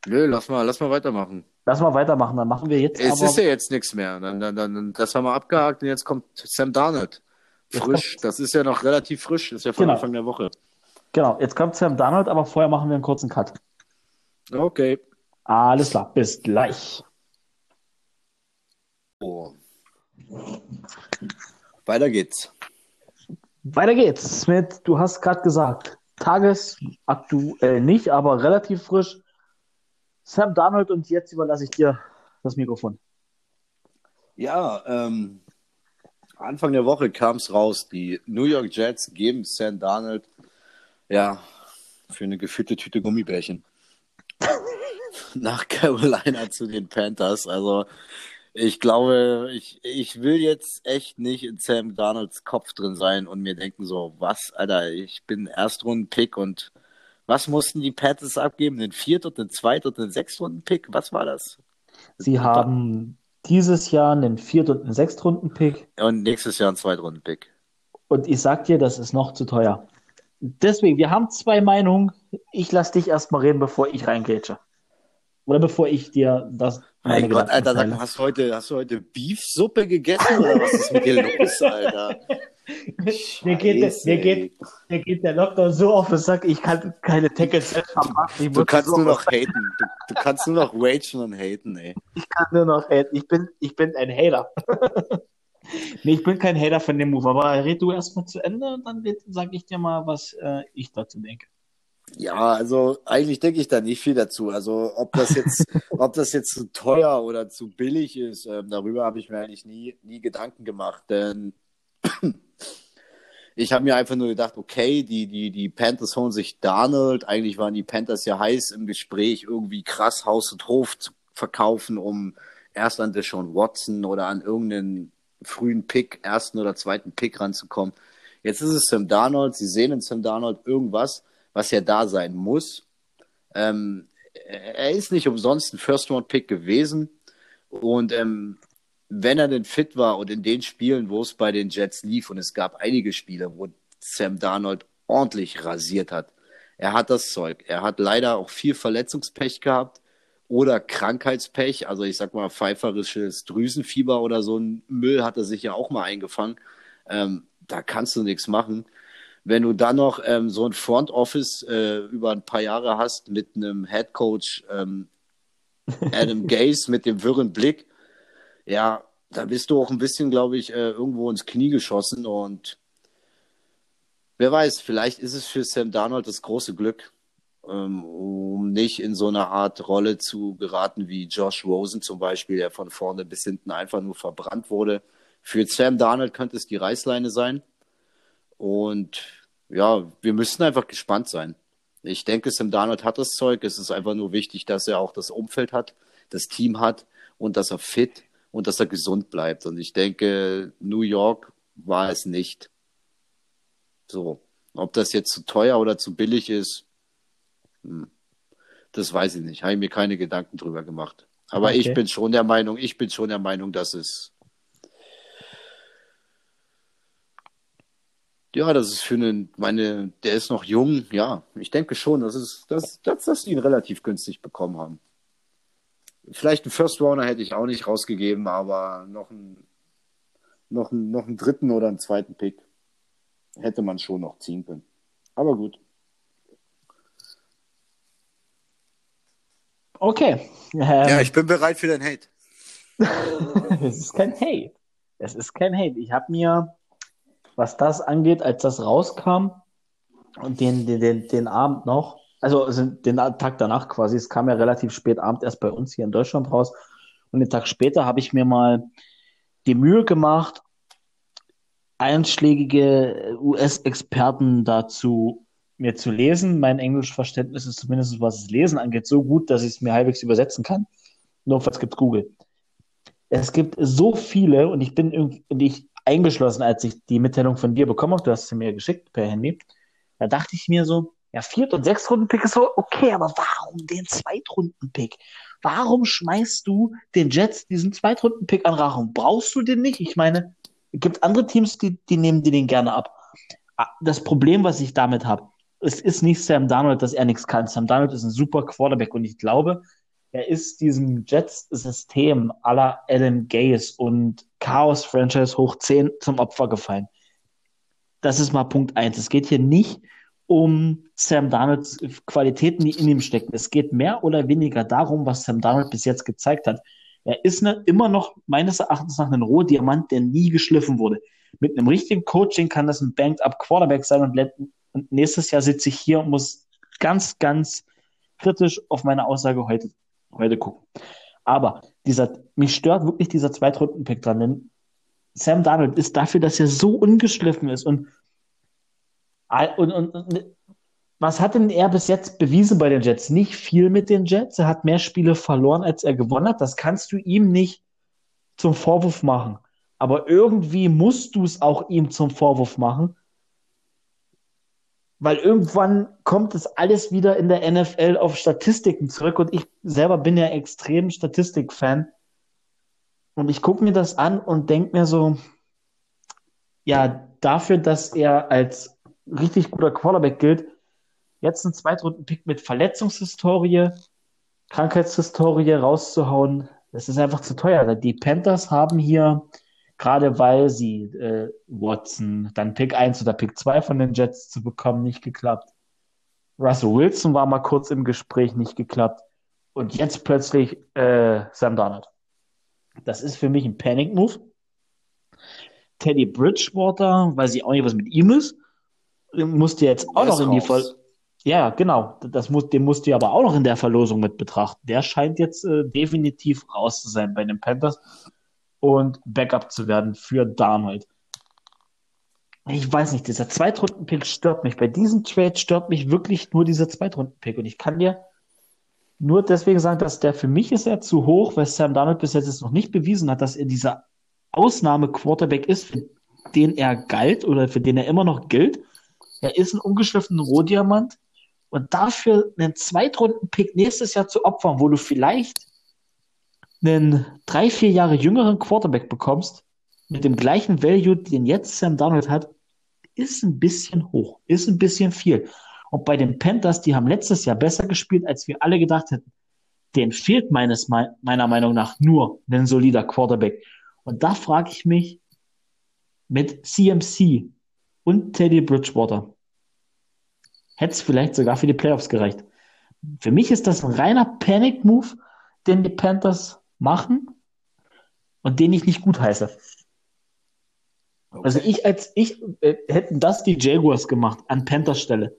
Nö, lass mal, lass mal weitermachen. Lass mal weitermachen, dann machen wir jetzt. Es aber... ist ja jetzt nichts mehr. Dann, dann, dann, das haben wir abgehakt und jetzt kommt Sam Darnold. Frisch. Das ist ja noch relativ frisch. Das ist ja von genau. Anfang der Woche. Genau, jetzt kommt Sam Donald, aber vorher machen wir einen kurzen Cut. Okay. Alles klar, bis gleich. Oh. Weiter geht's. Weiter geht's mit, du hast gerade gesagt, tagesaktuell nicht, aber relativ frisch. Sam Donald und jetzt überlasse ich dir das Mikrofon. Ja, ähm, Anfang der Woche kam es raus, die New York Jets geben Sam Donald ja, für eine gefüllte Tüte Gummibärchen. Nach Carolina zu den Panthers. Also, ich glaube, ich, ich will jetzt echt nicht in Sam Donalds Kopf drin sein und mir denken so, was, Alter, ich bin Erstrunden-Pick und was mussten die Panthers abgeben? Den Viert- und den Zweit- und den Sechstrunden-Pick? Was war das? Sie haben dieses Jahr einen Viert- und einen Sechstrunden-Pick. Und nächstes Jahr einen Zweitrunden-Pick. Und ich sag dir, das ist noch zu teuer. Deswegen, wir haben zwei Meinungen. Ich lasse dich erstmal reden, bevor ich reingrätsche. Oder bevor ich dir das. Mein Gott, Alter, sag hast du heute, hast du heute Beefsuppe gegessen oder was ist mit dir los, Alter? mir, geht, mir, geht, mir geht der Lockdown so auf den Sack, ich kann keine Tackles selbst machen. Du kannst so nur noch haten. Du, du, kannst nur noch ragen und haten, ey. Ich kann nur noch haten. Ich bin, ich bin ein Hater. Nee, ich bin kein Hater von dem Move, aber red du erstmal zu Ende und dann sage ich dir mal, was äh, ich dazu denke. Ja, also eigentlich denke ich da nicht viel dazu. Also ob das jetzt, ob das jetzt zu teuer oder zu billig ist, ähm, darüber habe ich mir eigentlich nie, nie Gedanken gemacht. Denn ich habe mir einfach nur gedacht, okay, die, die, die Panthers holen sich Donald. Eigentlich waren die Panthers ja heiß im Gespräch, irgendwie krass Haus und Hof zu verkaufen, um erst an Deshaun Watson oder an irgendeinen frühen Pick, ersten oder zweiten Pick ranzukommen. Jetzt ist es Sam Darnold. Sie sehen in Sam Darnold irgendwas, was ja da sein muss. Ähm, er ist nicht umsonst ein First-Round-Pick gewesen. Und ähm, wenn er denn fit war und in den Spielen, wo es bei den Jets lief, und es gab einige Spiele, wo Sam Darnold ordentlich rasiert hat, er hat das Zeug. Er hat leider auch viel Verletzungspech gehabt oder Krankheitspech, also ich sag mal pfeiferisches Drüsenfieber oder so ein Müll hat er sich ja auch mal eingefangen. Ähm, da kannst du nichts machen. Wenn du dann noch ähm, so ein Front Office äh, über ein paar Jahre hast mit einem Head Coach ähm, Adam Gaze mit dem wirren Blick, ja, da bist du auch ein bisschen, glaube ich, äh, irgendwo ins Knie geschossen und wer weiß, vielleicht ist es für Sam Darnold das große Glück, um nicht in so eine Art Rolle zu geraten wie Josh Rosen zum Beispiel, der von vorne bis hinten einfach nur verbrannt wurde. Für Sam Darnold könnte es die Reißleine sein. Und ja, wir müssen einfach gespannt sein. Ich denke, Sam Darnold hat das Zeug. Es ist einfach nur wichtig, dass er auch das Umfeld hat, das Team hat und dass er fit und dass er gesund bleibt. Und ich denke, New York war es nicht. So. Ob das jetzt zu teuer oder zu billig ist, hm, das weiß ich nicht. Habe ich mir keine Gedanken drüber gemacht. Aber okay. ich bin schon der Meinung, ich bin schon der Meinung, dass es ja, das ist für einen, meine, der ist noch jung, ja, ich denke schon, dass es, dass, dass, dass die ihn relativ günstig bekommen haben. Vielleicht einen First Rounder hätte ich auch nicht rausgegeben, aber noch einen, noch einen, noch einen dritten oder einen zweiten Pick hätte man schon noch ziehen können. Aber gut. Okay. Ähm, ja, ich bin bereit für dein Hate. es ist kein Hate. Es ist kein Hate. Ich habe mir, was das angeht, als das rauskam und den, den, den, den Abend noch, also den Tag danach quasi, es kam ja relativ spät Abend erst bei uns hier in Deutschland raus. Und den Tag später habe ich mir mal die Mühe gemacht, einschlägige US-Experten dazu mir zu lesen. Mein Englischverständnis ist zumindest, was das Lesen angeht, so gut, dass ich es mir halbwegs übersetzen kann. Notfalls gibt es Google. Es gibt so viele und ich bin irgendwie eingeschlossen, als ich die Mitteilung von dir bekommen habe. Du hast sie mir geschickt per Handy. Da dachte ich mir so, ja, Viert- und Sechstrunden-Pick ist so okay, aber warum den Zweitrunden-Pick? Warum schmeißt du den Jets diesen Zweitrunden-Pick an Rachen? Brauchst du den nicht? Ich meine, es gibt andere Teams, die, die nehmen die den gerne ab. Ah, das Problem, was ich damit habe, es ist nicht Sam Darnold, dass er nichts kann. Sam Darnold ist ein super Quarterback und ich glaube, er ist diesem Jets-System aller Adam Gaze und Chaos-Franchise hoch 10 zum Opfer gefallen. Das ist mal Punkt eins. Es geht hier nicht um Sam Darnolds Qualitäten, die in ihm stecken. Es geht mehr oder weniger darum, was Sam Darnold bis jetzt gezeigt hat. Er ist ne, immer noch meines Erachtens nach ein Rohdiamant, der nie geschliffen wurde. Mit einem richtigen Coaching kann das ein Banked-up Quarterback sein und, und nächstes Jahr sitze ich hier und muss ganz, ganz kritisch auf meine Aussage heute, heute gucken. Aber dieser, mich stört wirklich dieser Zweitrunden-Pick dran, denn Sam Darnold ist dafür, dass er so ungeschliffen ist und und, und, und, was hat denn er bis jetzt bewiesen bei den Jets? Nicht viel mit den Jets. Er hat mehr Spiele verloren, als er gewonnen hat. Das kannst du ihm nicht zum Vorwurf machen. Aber irgendwie musst du es auch ihm zum Vorwurf machen. Weil irgendwann kommt es alles wieder in der NFL auf Statistiken zurück. Und ich selber bin ja extrem Statistik-Fan. Und ich gucke mir das an und denke mir so, ja, dafür, dass er als richtig guter Quarterback gilt. Jetzt einen Zweitrunden-Pick mit Verletzungshistorie, Krankheitshistorie rauszuhauen, das ist einfach zu teuer. Die Panthers haben hier, gerade weil sie äh, Watson, dann Pick 1 oder Pick 2 von den Jets zu bekommen, nicht geklappt. Russell Wilson war mal kurz im Gespräch, nicht geklappt. Und jetzt plötzlich äh, Sam Darnold. Das ist für mich ein Panic-Move. Teddy Bridgewater, weiß ich auch nicht, was mit ihm ist musst du jetzt auch noch in die Ver Ja, genau. Das muss, den musst du aber auch noch in der Verlosung mit betrachten. Der scheint jetzt äh, definitiv raus zu sein bei den Panthers und Backup zu werden für Darnold. Ich weiß nicht, dieser Zweitrunden-Pick stört mich. Bei diesem Trade stört mich wirklich nur dieser Zweitrunden-Pick. Und ich kann dir nur deswegen sagen, dass der für mich ist er zu hoch, weil Sam Darnold bis jetzt noch nicht bewiesen hat, dass er dieser Ausnahme-Quarterback ist, für den er galt oder für den er immer noch gilt. Er ist ein ungeschliffener Rohdiamant. Und dafür einen Zweitrunden-Pick nächstes Jahr zu opfern, wo du vielleicht einen drei, vier Jahre jüngeren Quarterback bekommst, mit dem gleichen Value, den jetzt Sam Donald hat, ist ein bisschen hoch, ist ein bisschen viel. Und bei den Panthers, die haben letztes Jahr besser gespielt, als wir alle gedacht hätten. Denen fehlt meines, meiner Meinung nach nur ein solider Quarterback. Und da frage ich mich, mit CMC und Teddy Bridgewater, hätte es vielleicht sogar für die Playoffs gereicht. Für mich ist das ein reiner Panic-Move, den die Panthers machen und den ich nicht gut heiße. Okay. Also ich als ich äh, hätten das die Jaguars gemacht an Panthers Stelle.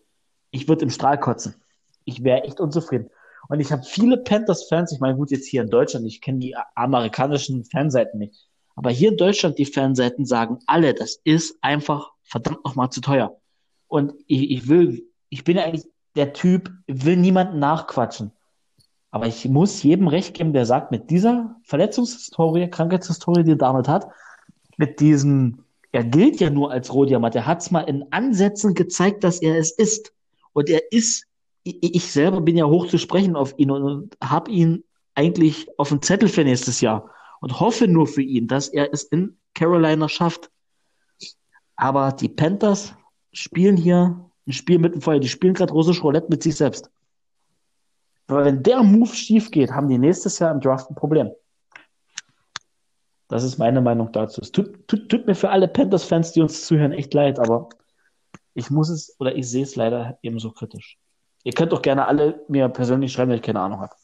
Ich würde im Strahl kotzen. Ich wäre echt unzufrieden. Und ich habe viele Panthers-Fans, ich meine, gut, jetzt hier in Deutschland, ich kenne die amerikanischen Fanseiten nicht. Aber hier in Deutschland, die Fanseiten sagen alle, das ist einfach verdammt nochmal zu teuer. Und ich, ich will, ich bin ja eigentlich der Typ, will niemanden nachquatschen. Aber ich muss jedem recht geben, der sagt, mit dieser Verletzungshistorie, Krankheitshistorie, die er damit hat, mit diesem, er gilt ja nur als Rohdiamant, er hat es mal in Ansätzen gezeigt, dass er es ist. Und er ist, ich selber bin ja hoch zu sprechen auf ihn und, habe ihn eigentlich auf dem Zettel für nächstes Jahr und hoffe nur für ihn, dass er es in Carolina schafft. Aber die Panthers spielen hier ein Spiel mit dem Feuer. Die spielen gerade russisch Roulette mit sich selbst. Weil wenn der Move schief geht, haben die nächstes Jahr im Draft ein Problem. Das ist meine Meinung dazu. Es tut, tut, tut mir für alle Panthers-Fans, die uns zuhören, echt leid, aber ich muss es oder ich sehe es leider ebenso kritisch. Ihr könnt doch gerne alle mir persönlich schreiben, wenn ich keine Ahnung habe.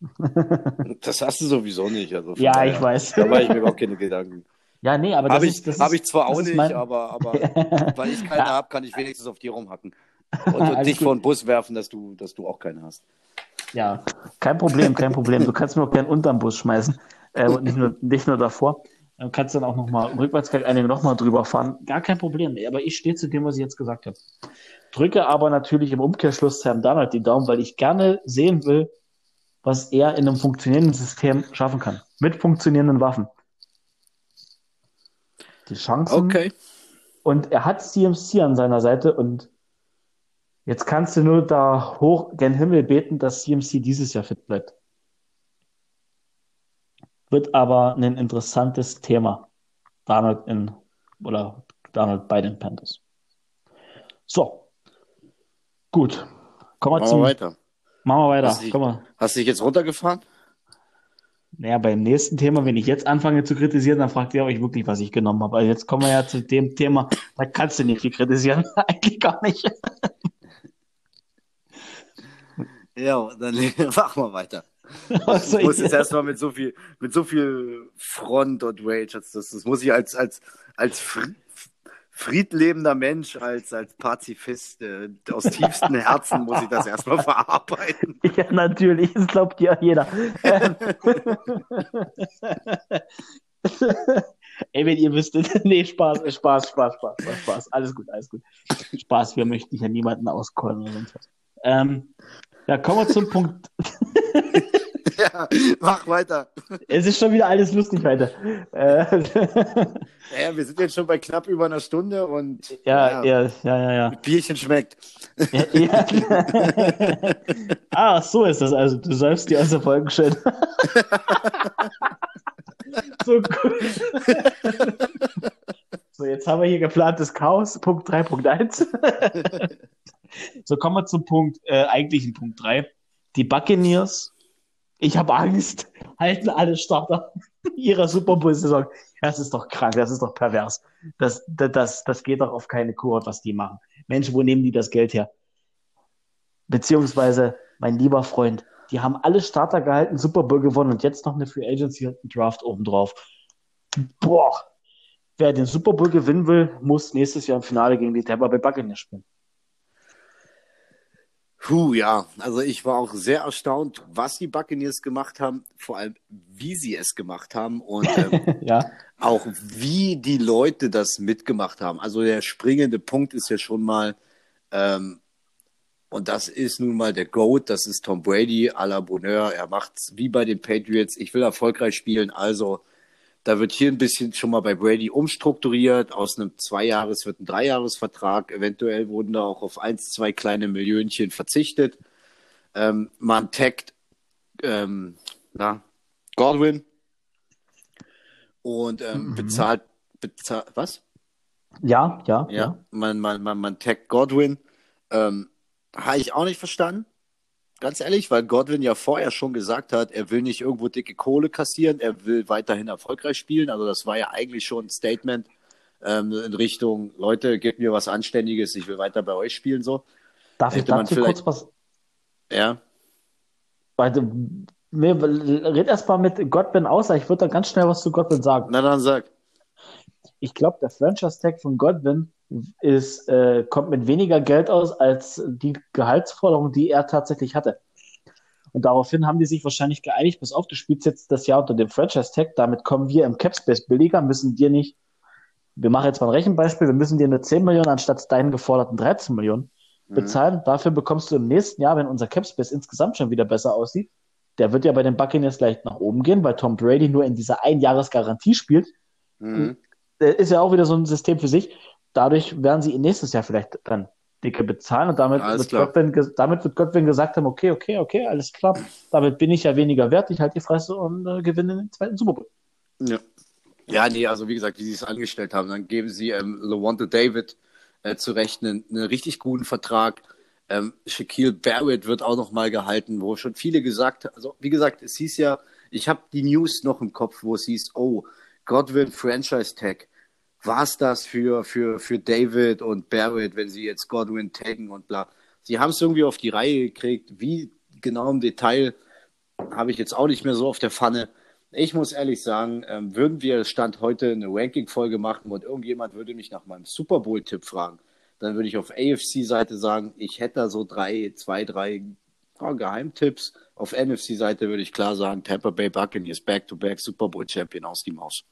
das hast du sowieso nicht. Also ja, daher, ich weiß. Da mache ich mir auch keine Gedanken. Ja, nee, aber das habe ich, ist, hab ich zwar auch nicht, mein... aber, aber weil ich keine ja. habe, kann ich wenigstens auf dir rumhacken. Und, und dich vor den Bus werfen, dass du, dass du auch keine hast. Ja, kein Problem, kein Problem. Du kannst mir auch gerne unter den Bus schmeißen. Äh, und nicht nur, nicht nur davor. Du kannst dann auch nochmal rückwärts einige nochmal drüber fahren. Gar kein Problem. Aber ich stehe zu dem, was ich jetzt gesagt habe. Drücke aber natürlich im Umkehrschluss Sam Donald die Daumen, weil ich gerne sehen will, was er in einem funktionierenden System schaffen kann. Mit funktionierenden Waffen die Chancen. Okay. Und er hat CMC an seiner Seite und jetzt kannst du nur da hoch gen Himmel beten, dass CMC dieses Jahr fit bleibt. Wird aber ein interessantes Thema. Donald in, oder Donald bei den Panthers. So. Gut. Kommen wir zum, weiter. Machen wir weiter. Hast du, dich, hast du dich jetzt runtergefahren? Naja, beim nächsten Thema, wenn ich jetzt anfange zu kritisieren, dann fragt ihr euch wirklich, was ich genommen habe. Also jetzt kommen wir ja zu dem Thema, da kannst du nicht viel kritisieren. Eigentlich gar nicht. Ja, dann machen wir weiter. Also, ich muss jetzt erstmal mit so viel, mit so viel Front und Rage, das, das muss ich als, als, als friedlebender Mensch, als, als Pazifist, äh, aus tiefstem Herzen muss ich das erstmal verarbeiten. Ja, natürlich, das glaubt ja jeder. Ey, wenn ihr wüsstet, nee, Spaß, Spaß, Spaß, Spaß, Spaß, Spaß, alles gut, alles gut. Spaß, wir möchten ja niemanden auskollen oder sonst was. Ähm, ja, kommen wir zum Punkt. ja, mach weiter. Es ist schon wieder alles lustig weiter. Äh, ja, wir sind jetzt schon bei knapp über einer Stunde und ja, ja, ja, ja, ja. Bierchen schmeckt. Ja, ja. ah, so ist das also. Du säufst die aus der Folge schön. so gut. So, jetzt haben wir hier geplantes Chaos, Punkt 3.1. so, kommen wir zum Punkt, äh, eigentlichen Punkt 3. Die Buccaneers ich habe Angst, halten alle Starter ihrer Super Bowl-Saison. Das ist doch krank, das ist doch pervers. Das, das, das, geht doch auf keine Kur, was die machen. Mensch, wo nehmen die das Geld her? Beziehungsweise, mein lieber Freund, die haben alle Starter gehalten, Super Bowl gewonnen und jetzt noch eine Free Agency und einen Draft obendrauf. Boah, wer den Super Bowl gewinnen will, muss nächstes Jahr im Finale gegen die Tampa Bay Buccaneers spielen. Puh, ja. Also ich war auch sehr erstaunt, was die Buccaneers gemacht haben, vor allem wie sie es gemacht haben und ähm, ja. auch wie die Leute das mitgemacht haben. Also der springende Punkt ist ja schon mal, ähm, und das ist nun mal der GOAT, das ist Tom Brady à la Bonheur. Er macht's wie bei den Patriots. Ich will erfolgreich spielen, also da wird hier ein bisschen schon mal bei Brady umstrukturiert. Aus einem Zweijahres wird ein Dreijahresvertrag. Eventuell wurden da auch auf eins, zwei kleine Millionchen verzichtet. Ähm, man taggt ähm, na, Godwin und ähm, mhm. bezahlt, bezahlt, was? Ja, ja, ja. ja. Man, man, man, man taggt Godwin. Ähm, Habe ich auch nicht verstanden. Ganz ehrlich, weil Godwin ja vorher schon gesagt hat, er will nicht irgendwo dicke Kohle kassieren, er will weiterhin erfolgreich spielen. Also das war ja eigentlich schon ein Statement ähm, in Richtung, Leute, gebt mir was Anständiges, ich will weiter bei euch spielen. So. Darf ich dazu kurz was? Ja. Warte, red erst mal mit Godwin aus, ich würde da ganz schnell was zu Godwin sagen. Na dann sag. Ich glaube, der Franchise-Tag von Godwin ist, äh, kommt mit weniger Geld aus als die Gehaltsforderung, die er tatsächlich hatte. Und daraufhin haben die sich wahrscheinlich geeinigt, bis auf, du spielst jetzt das Jahr unter dem Franchise-Tag, damit kommen wir im Capspace billiger, müssen dir nicht, wir machen jetzt mal ein Rechenbeispiel, wir müssen dir nur 10 Millionen anstatt deinen geforderten 13 Millionen mhm. bezahlen. Mhm. Dafür bekommst du im nächsten Jahr, wenn unser Capspace insgesamt schon wieder besser aussieht, der wird ja bei den Buccaneers leicht nach oben gehen, weil Tom Brady nur in dieser Einjahresgarantie spielt. Mhm. Der ist ja auch wieder so ein System für sich. Dadurch werden sie nächstes Jahr vielleicht dann dicke bezahlen und damit wird, Godwin, damit wird Godwin gesagt haben, okay, okay, okay, alles klar, damit bin ich ja weniger wert, ich halte die Fresse und äh, gewinne den zweiten Super Bowl. Ja. Ja, nee, also wie gesagt, wie sie es angestellt haben, dann geben sie ähm, Lawante David äh, zu rechnen einen richtig guten Vertrag. Ähm, Shaquille Barrett wird auch noch mal gehalten, wo schon viele gesagt haben, also wie gesagt, es hieß ja, ich habe die News noch im Kopf, wo es hieß, oh, Godwin Franchise Tag. Was das für, für, für David und Barrett, wenn sie jetzt Godwin taggen und bla. Sie haben es irgendwie auf die Reihe gekriegt. Wie genau im Detail habe ich jetzt auch nicht mehr so auf der Pfanne. Ich muss ehrlich sagen, ähm, würden wir Stand heute eine Ranking-Folge machen und irgendjemand würde mich nach meinem Super Bowl-Tipp fragen, dann würde ich auf AFC-Seite sagen, ich hätte da so drei, zwei, drei oh, Geheimtipps. Auf NFC-Seite würde ich klar sagen, Tampa Bay Buccaneers Back-to-Back Super Bowl Champion aus die Maus.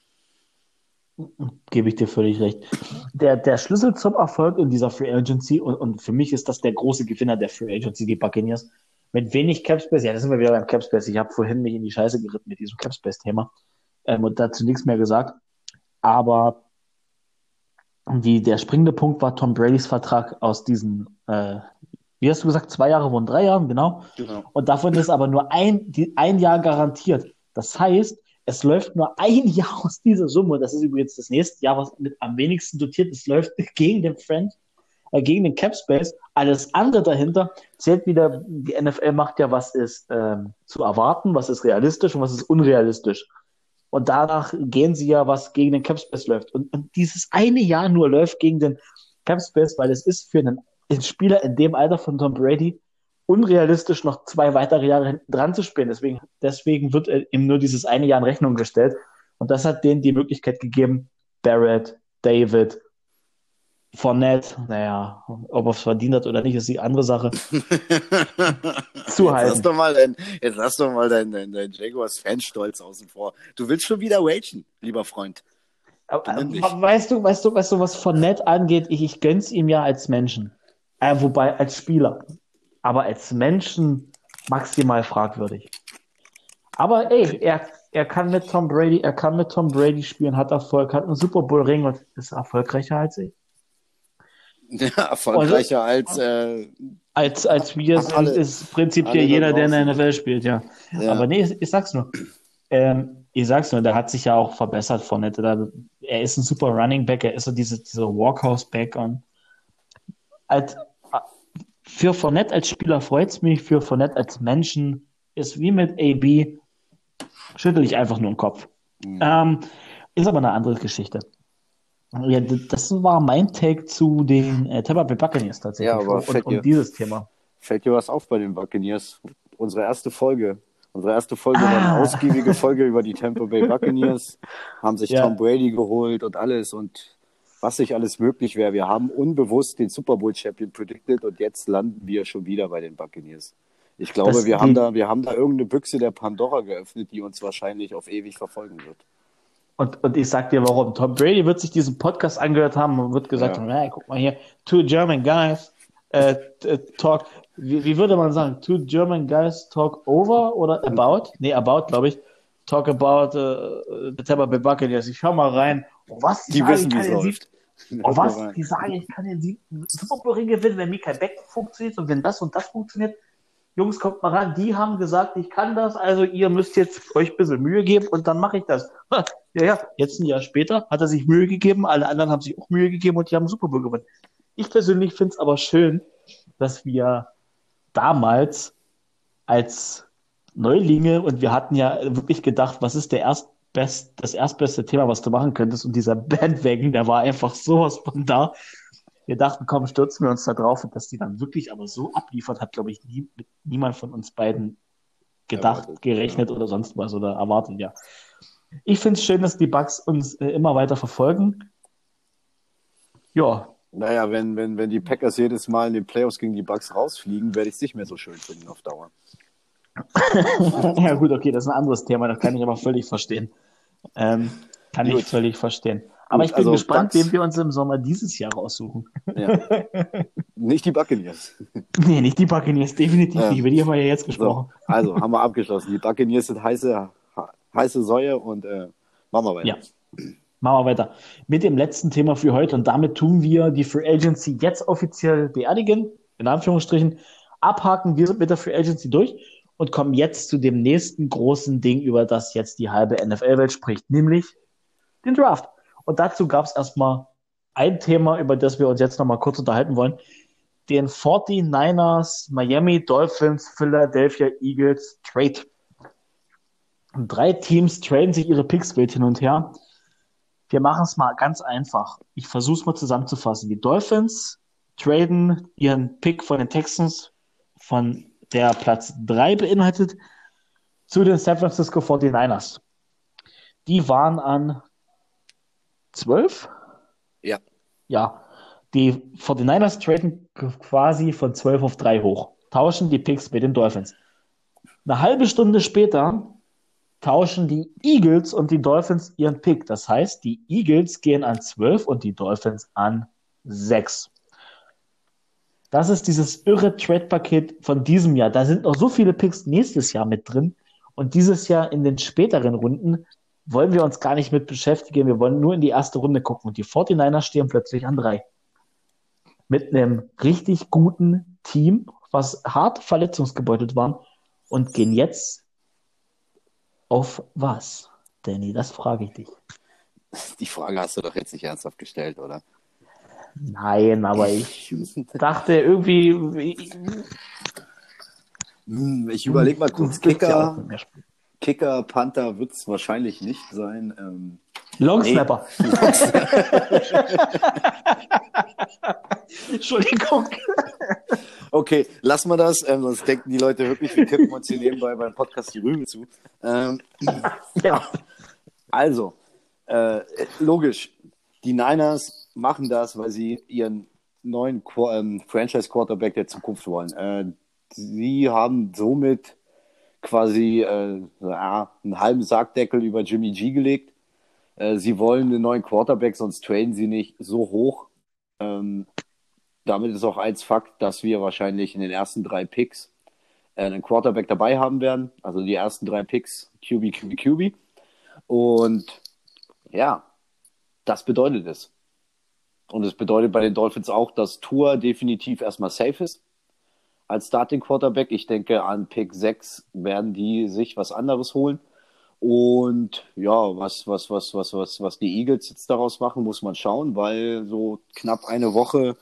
Gebe ich dir völlig recht. Der, der Schlüssel zum Erfolg in dieser Free Agency, und, und für mich ist das der große Gewinner der Free Agency, die Buccaneers, mit wenig Capspace, ja, da sind wir wieder beim Capspace. Ich habe vorhin mich in die Scheiße geritten mit diesem Capspace-Thema ähm, und dazu nichts mehr gesagt. Aber die, der springende Punkt war Tom Bradys Vertrag aus diesen, äh, wie hast du gesagt, zwei Jahre wurden drei Jahre, genau. genau. Und davon ist aber nur ein, die, ein Jahr garantiert. Das heißt, es läuft nur ein Jahr aus dieser Summe. Das ist übrigens das nächste Jahr, was mit am wenigsten dotiert ist, läuft gegen den Friend, äh, gegen den Cap Space. Alles andere dahinter zählt wieder, die NFL macht ja, was ist ähm, zu erwarten, was ist realistisch und was ist unrealistisch. Und danach gehen sie ja, was gegen den Cap Space läuft. Und, und dieses eine Jahr nur läuft gegen den Cap Space, weil es ist für einen, einen Spieler in dem Alter von Tom Brady unrealistisch, noch zwei weitere Jahre hinten dran zu spielen. Deswegen, deswegen wird ihm nur dieses eine Jahr in Rechnung gestellt. Und das hat denen die Möglichkeit gegeben, Barrett, David, Fournette, naja, ob er es verdient hat oder nicht, ist die andere Sache. zu halten. Jetzt lass doch mal dein, jetzt lass doch mal dein, dein, dein Jaguars-Fanstolz außen vor. Du willst schon wieder wagen, lieber Freund. Aber, weißt du, weißt du, weißt du, was Fournette angeht, ich, ich gönn's ihm ja als Menschen. Äh, wobei, als Spieler aber als Menschen maximal fragwürdig. Aber ey, er, er kann mit Tom Brady, er kann mit Tom Brady spielen, hat Erfolg, hat einen Super Bowl Ring und ist erfolgreicher als ich. Ja, erfolgreicher also, als äh, als als wir sind, ist prinzipiell jeder, der in der NFL spielt, ja. ja. Aber nee, ich, ich sag's nur. Ähm, ich sag's nur, der hat sich ja auch verbessert von Er ist ein super Running Back, er ist so diese, diese Walkhouse Back und als, für Fournette als Spieler freut es mich, für Fournette als Menschen ist wie mit AB, schüttel ich einfach nur den Kopf. Mhm. Ähm, ist aber eine andere Geschichte. Ja, das war mein Take zu den äh, Tampa Bay Buccaneers tatsächlich. Ja, aber und, fällt dir, dieses Thema. Fällt dir was auf bei den Buccaneers? Unsere erste Folge. Unsere erste Folge ah. war eine ah. ausgiebige Folge über die Tampa Bay Buccaneers. Haben sich ja. Tom Brady geholt und alles und was sich alles möglich wäre. Wir haben unbewusst den Super Bowl Champion predicted und jetzt landen wir schon wieder bei den Buccaneers. Ich glaube, das wir haben da, wir haben da irgendeine Büchse der Pandora geöffnet, die uns wahrscheinlich auf ewig verfolgen wird. Und, und ich sag dir warum. Tom Brady wird sich diesen Podcast angehört haben und wird gesagt ja. haben, hey, guck mal hier, two German guys äh, talk, wie, wie, würde man sagen, two German guys talk over oder about? Nee, about, glaube ich. Talk about äh, the Tampa Bay Buccaneers. Ich schau mal rein. Oh, was? Die, die wissen, wie es läuft. Oh, was? Die sagen, ich kann den Super Bowl gewinnen, wenn Mikael Beck funktioniert und wenn das und das funktioniert. Jungs, kommt mal ran, die haben gesagt, ich kann das, also ihr müsst jetzt euch ein bisschen Mühe geben und dann mache ich das. ja, ja, jetzt ein Jahr später hat er sich Mühe gegeben, alle anderen haben sich auch Mühe gegeben und die haben Super Bowl gewonnen. Ich persönlich finde es aber schön, dass wir damals als Neulinge und wir hatten ja wirklich gedacht, was ist der erst best, das erstbeste Thema, was du machen könntest. Und dieser Bandwagon, der war einfach sowas von da. Wir dachten, komm, stürzen wir uns da drauf. Und dass die dann wirklich aber so abliefert, hat, glaube ich, nie, niemand von uns beiden gedacht, erwartet, gerechnet ja. oder sonst was oder erwartet, ja. Ich finde es schön, dass die Bugs uns äh, immer weiter verfolgen. Ja. Naja, wenn, wenn, wenn die Packers jedes Mal in den Playoffs gegen die Bucks rausfliegen, werde ich es nicht mehr so schön finden auf Dauer. ja, gut, okay, das ist ein anderes Thema, das kann ich aber völlig verstehen. Ähm, kann gut. ich völlig verstehen. Aber ich bin also gespannt, Bugs... wen wir uns im Sommer dieses Jahr raussuchen. Ja. Nicht die Buccaneers. Nee, nicht die Buccaneers, definitiv nicht. Über die haben wir ja jetzt gesprochen. So, also, haben wir abgeschlossen. Die Buccaneers sind heiße, heiße Säue und äh, machen wir weiter. Ja. Machen wir weiter mit dem letzten Thema für heute und damit tun wir die Free Agency jetzt offiziell beerdigen, in Anführungsstrichen, abhaken. Wir sind mit der Free Agency durch und kommen jetzt zu dem nächsten großen Ding, über das jetzt die halbe NFL-Welt spricht, nämlich den Draft. Und dazu gab es erstmal ein Thema, über das wir uns jetzt nochmal kurz unterhalten wollen. Den 49ers, Miami Dolphins, Philadelphia Eagles Trade. Drei Teams traden sich ihre Picks wild hin und her. Wir machen es mal ganz einfach. Ich versuche es mal zusammenzufassen. Die Dolphins traden ihren Pick von den Texans, von der Platz 3 beinhaltet, zu den San Francisco 49ers. Die waren an 12? Ja. Ja. Die 49ers traden quasi von 12 auf 3 hoch, tauschen die Picks mit den Dolphins. Eine halbe Stunde später tauschen die Eagles und die Dolphins ihren Pick. Das heißt, die Eagles gehen an 12 und die Dolphins an 6. Das ist dieses irre Trade-Paket von diesem Jahr. Da sind noch so viele Picks nächstes Jahr mit drin. Und dieses Jahr in den späteren Runden wollen wir uns gar nicht mit beschäftigen. Wir wollen nur in die erste Runde gucken. Und die 49ers stehen plötzlich an 3. Mit einem richtig guten Team, was hart verletzungsgebeutelt war und gehen jetzt auf was, Danny? Das frage ich dich. Die Frage hast du doch jetzt nicht ernsthaft gestellt, oder? Nein, aber ich dachte irgendwie. Hm, ich überlege mal kurz. Kicker, Kicker, Panther wird es wahrscheinlich nicht sein. Ähm, Longsnapper. Nee. Entschuldigung. Okay, lassen wir das, ähm, sonst denken die Leute wirklich, wir kippen uns hier nebenbei beim Podcast die Rübe zu. Ähm, ja. Also, äh, logisch, die Niners machen das, weil sie ihren neuen ähm, Franchise-Quarterback der Zukunft wollen. Äh, sie haben somit quasi äh, ja, einen halben Sargdeckel über Jimmy G gelegt. Äh, sie wollen einen neuen Quarterback, sonst traden sie nicht so hoch. Ähm, damit ist auch eins Fakt, dass wir wahrscheinlich in den ersten drei Picks äh, einen Quarterback dabei haben werden. Also die ersten drei Picks QB, QB, QB. Und ja, das bedeutet es. Und es bedeutet bei den Dolphins auch, dass Tour definitiv erstmal safe ist als Starting Quarterback. Ich denke, an Pick 6 werden die sich was anderes holen. Und ja, was, was, was, was, was, was die Eagles jetzt daraus machen, muss man schauen, weil so knapp eine Woche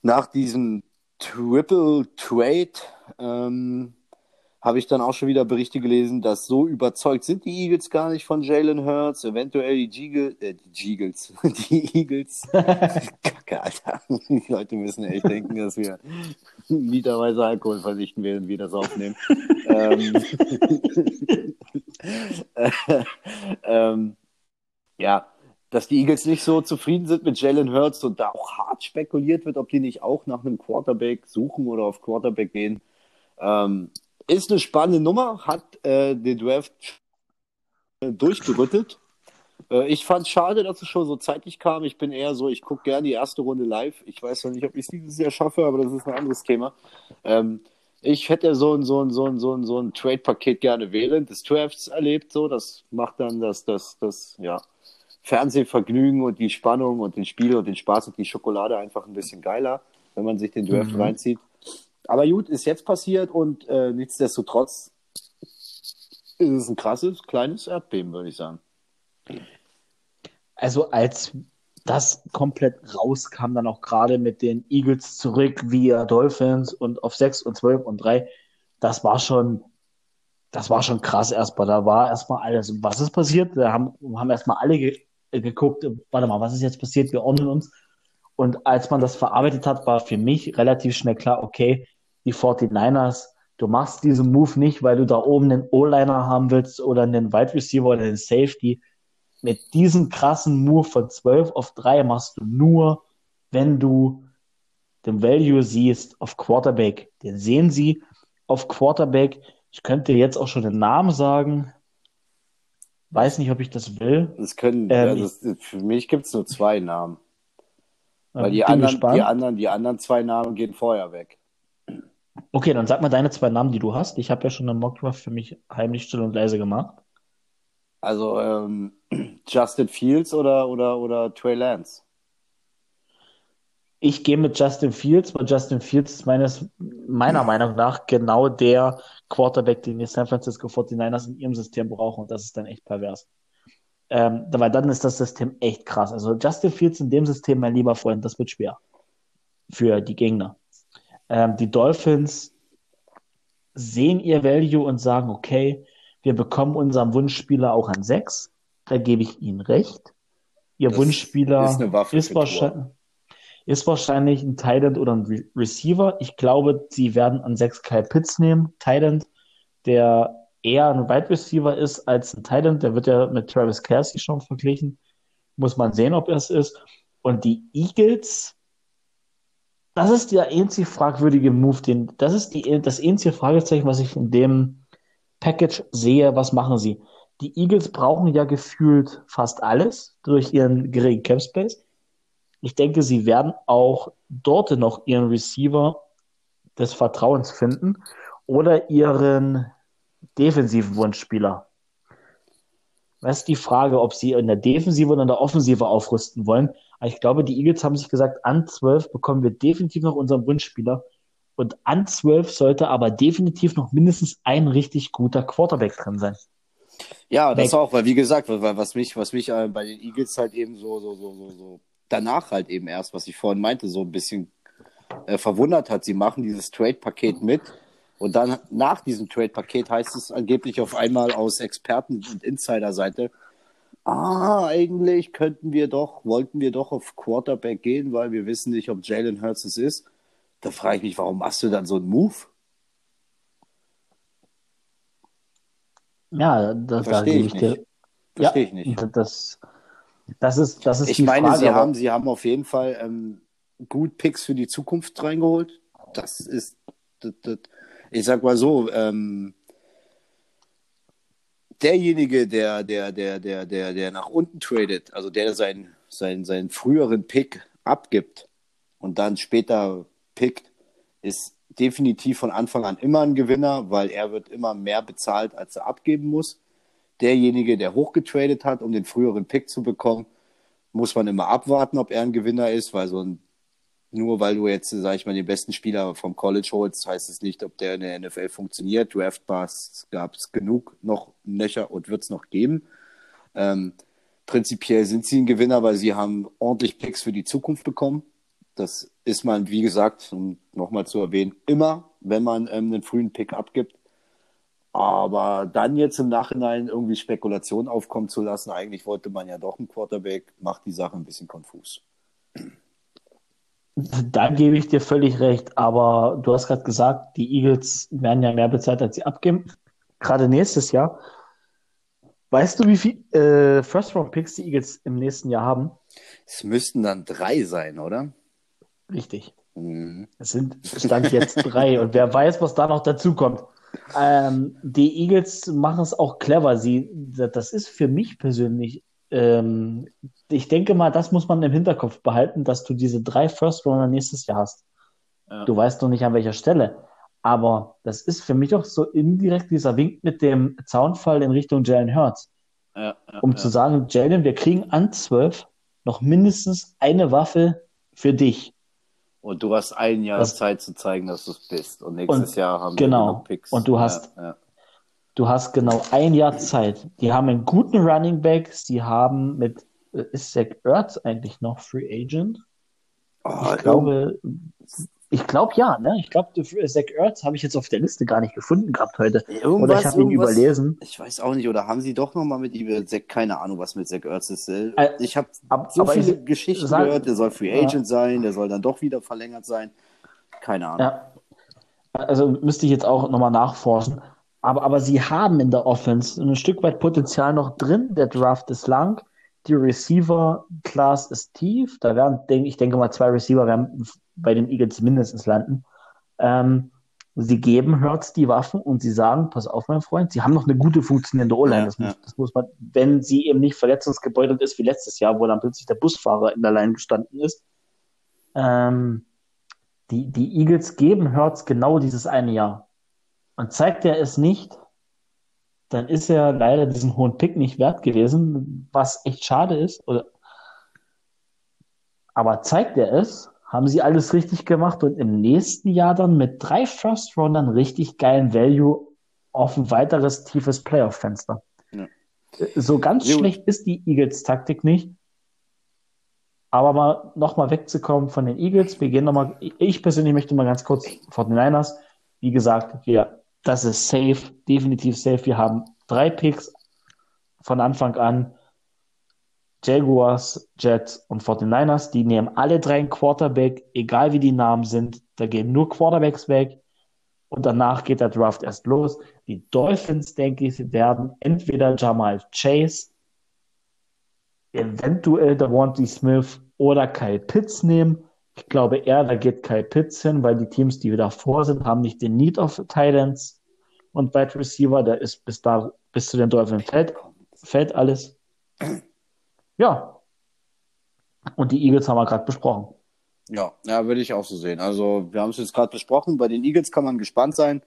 nach diesem Triple Trade ähm, habe ich dann auch schon wieder Berichte gelesen, dass so überzeugt sind die Eagles gar nicht von Jalen Hurts, eventuell die, Giegel, äh, die Giegels, die Eagles. Kacke, Alter. Die Leute müssen echt denken, dass wir literweise Alkohol vernichten, während wir das aufnehmen. ähm, ähm, ja, dass die Eagles nicht so zufrieden sind mit Jalen Hurts und da auch hart spekuliert wird, ob die nicht auch nach einem Quarterback suchen oder auf Quarterback gehen. Ähm, ist eine spannende Nummer, hat äh, den Draft durchgerüttelt. Äh, ich fand es schade, dass es schon so zeitig kam. Ich bin eher so, ich gucke gerne die erste Runde live. Ich weiß noch nicht, ob ich es dieses Jahr schaffe, aber das ist ein anderes Thema. Ähm, ich hätte so ein, so ein, so ein, so ein, so ein Trade-Paket gerne während des Drafts erlebt. So, das macht dann das, das, das, ja, Fernsehvergnügen und die Spannung und den Spiel und den Spaß und die Schokolade einfach ein bisschen geiler, wenn man sich den Draft mhm. reinzieht. Aber gut, ist jetzt passiert und äh, nichtsdestotrotz ist es ein krasses, kleines Erdbeben, würde ich sagen. Also als das komplett rauskam, dann auch gerade mit den Eagles zurück via Dolphins und auf 6 und 12 und 3, das war schon, das war schon krass erstmal. Da war erstmal alles, was ist passiert? Da haben, haben erstmal alle geguckt, warte mal, was ist jetzt passiert? Wir ordnen uns. Und als man das verarbeitet hat, war für mich relativ schnell klar, okay, die 49ers, du machst diesen Move nicht, weil du da oben einen O-Liner haben willst oder einen Wide Receiver oder einen Safety. mit diesem krassen Move von 12 auf 3 machst du nur, wenn du den Value siehst auf Quarterback. Den sehen sie auf Quarterback. Ich könnte jetzt auch schon den Namen sagen. Weiß nicht, ob ich das will. Das können, ähm, ja, das, für mich gibt es nur zwei Namen. Weil die anderen, die anderen, die anderen zwei Namen gehen vorher weg. Okay, dann sag mal deine zwei Namen, die du hast. Ich habe ja schon einen Mockdraft für mich heimlich still und leise gemacht. Also ähm, Justin Fields oder, oder, oder Trey Lance? Ich gehe mit Justin Fields, weil Justin Fields ist meines, meiner Meinung nach genau der Quarterback, den die San Francisco 49ers in ihrem System brauchen und das ist dann echt pervers. Ähm, weil dann ist das System echt krass. Also Justin Fields in dem System, mein lieber Freund, das wird schwer für die Gegner. Ähm, die Dolphins sehen ihr Value und sagen, okay, wir bekommen unseren Wunschspieler auch an sechs. Da gebe ich Ihnen recht. Ihr das Wunschspieler ist, ist wahrscheinlich, ist wahrscheinlich ein Titan oder ein Re Receiver. Ich glaube, sie werden an sechs Kyle Pitts nehmen. Titan, der eher ein Wide Receiver ist als ein Titan. Der wird ja mit Travis Kelsey schon verglichen. Muss man sehen, ob er es ist. Und die Eagles, das ist der einzige fragwürdige Move, den, das ist die, das einzige Fragezeichen, was ich in dem Package sehe, was machen sie? Die Eagles brauchen ja gefühlt fast alles durch ihren geringen Cap Space. Ich denke, sie werden auch dort noch ihren Receiver des Vertrauens finden oder ihren defensiven Wunschspieler. Das ist die Frage, ob sie in der Defensive oder in der Offensive aufrüsten wollen. Aber ich glaube, die Eagles haben sich gesagt, an 12 bekommen wir definitiv noch unseren Wunschspieler. Und an 12 sollte aber definitiv noch mindestens ein richtig guter Quarterback drin sein. Ja, das Back. auch, weil wie gesagt, weil, was mich, was mich äh, bei den Eagles halt eben so, so, so, so, so danach halt eben erst, was ich vorhin meinte, so ein bisschen äh, verwundert hat. Sie machen dieses Trade-Paket mit und dann nach diesem Trade-Paket heißt es angeblich auf einmal aus Experten- und Insider-Seite, ah, eigentlich könnten wir doch, wollten wir doch auf Quarterback gehen, weil wir wissen nicht, ob Jalen Hurts es ist. Da frage ich mich, warum machst du dann so einen Move? Ja, das da gebe ich dir. Verstehe ja, ich nicht. Das, das ist, das ist ich meine, Frage, sie, aber... haben, sie haben auf jeden Fall ähm, gut Picks für die Zukunft reingeholt. Das ist, das, das, ich sag mal so, ähm, derjenige, der, der, der, der, der, der nach unten tradet, also der seinen, seinen, seinen früheren Pick abgibt und dann später pickt, ist definitiv von Anfang an immer ein Gewinner, weil er wird immer mehr bezahlt, als er abgeben muss. Derjenige, der hochgetradet hat, um den früheren Pick zu bekommen, muss man immer abwarten, ob er ein Gewinner ist, weil so ein, nur weil du jetzt, sag ich mal, den besten Spieler vom College holst, heißt es nicht, ob der in der NFL funktioniert. Draftbars gab es genug noch Nöcher und wird es noch geben. Ähm, prinzipiell sind sie ein Gewinner, weil sie haben ordentlich Picks für die Zukunft bekommen. Das ist man, wie gesagt, um nochmal zu erwähnen, immer, wenn man ähm, einen frühen Pick abgibt. Aber dann jetzt im Nachhinein irgendwie Spekulation aufkommen zu lassen, eigentlich wollte man ja doch einen Quarterback, macht die Sache ein bisschen konfus. Da gebe ich dir völlig recht, aber du hast gerade gesagt, die Eagles werden ja mehr bezahlt, als sie abgeben. Gerade nächstes Jahr. Weißt du, wie viel äh, First-Round-Picks die Eagles im nächsten Jahr haben? Es müssten dann drei sein, oder? Richtig. Mhm. Es sind Stand jetzt drei und wer weiß, was da noch dazu kommt. Ähm, die Eagles machen es auch clever. Sie, das ist für mich persönlich, ähm, ich denke mal, das muss man im Hinterkopf behalten, dass du diese drei First Runner nächstes Jahr hast. Ja. Du weißt noch nicht an welcher Stelle. Aber das ist für mich auch so indirekt dieser Wink mit dem Zaunfall in Richtung Jalen Hurts. Ja, ja, um zu sagen, Jalen, wir kriegen an zwölf noch mindestens eine Waffe für dich. Und du hast ein Jahr das, Zeit zu zeigen, dass du es bist. Und nächstes und, Jahr haben genau. wir genug Picks. Und du hast. Du hast genau ein Jahr Zeit. Die haben einen guten Running Back. Sie haben mit, äh, ist Zach Ertz eigentlich noch Free Agent? Oh, ich glaube, ich glaube ja, ne? Ich glaube, Zach Ertz habe ich jetzt auf der Liste gar nicht gefunden gehabt heute. Irgendwas, oder ich habe ihn überlesen. Ich weiß auch nicht, oder haben sie doch nochmal mit ihm, Zach, keine Ahnung, was mit Zach Ertz ist. Äh, ich habe so viele ich, Geschichten sag, gehört, der soll Free Agent ja. sein, der soll dann doch wieder verlängert sein. Keine Ahnung. Ja. Also müsste ich jetzt auch nochmal nachforschen. Aber, aber sie haben in der Offense ein Stück weit Potenzial noch drin. Der Draft ist lang. Die Receiver-Class ist tief. Da werden, denk, ich denke mal, zwei Receiver werden bei den Eagles mindestens landen. Ähm, sie geben Hurts die Waffen und sie sagen, pass auf, mein Freund, sie haben noch eine gute funktionierende O-Line. Das, ja. das, muss man, wenn sie eben nicht verletzungsgebeutelt ist wie letztes Jahr, wo dann plötzlich der Busfahrer in der Line gestanden ist. Ähm, die, die Eagles geben Hurts genau dieses eine Jahr. Und zeigt er es nicht, dann ist er leider diesen hohen Pick nicht wert gewesen, was echt schade ist. Oder aber zeigt er es, haben sie alles richtig gemacht und im nächsten Jahr dann mit drei First Roundern richtig geilen Value auf ein weiteres tiefes Playoff-Fenster. Ja. So ganz jo. schlecht ist die Eagles-Taktik nicht. Aber mal nochmal wegzukommen von den Eagles, wir gehen nochmal, ich persönlich möchte mal ganz kurz vor den Niners. Wie gesagt, wir, das ist safe, definitiv safe. Wir haben drei Picks von Anfang an. Jaguars, Jets und 49ers, die nehmen alle drei einen Quarterback, egal wie die Namen sind. Da gehen nur Quarterbacks weg und danach geht der Draft erst los. Die Dolphins, denke ich, werden entweder Jamal Chase, eventuell Wanty Smith oder Kyle Pitts nehmen. Ich glaube eher, da geht Kyle Pitts hin, weil die Teams, die wieder vor sind, haben nicht den Need of Titans und Wide Receiver. Der ist bis da, bis zu den Dolphins fällt, fällt alles. Ja. Und die Eagles haben wir gerade besprochen. Ja, ja, würde ich auch so sehen. Also, wir haben es jetzt gerade besprochen. Bei den Eagles kann man gespannt sein.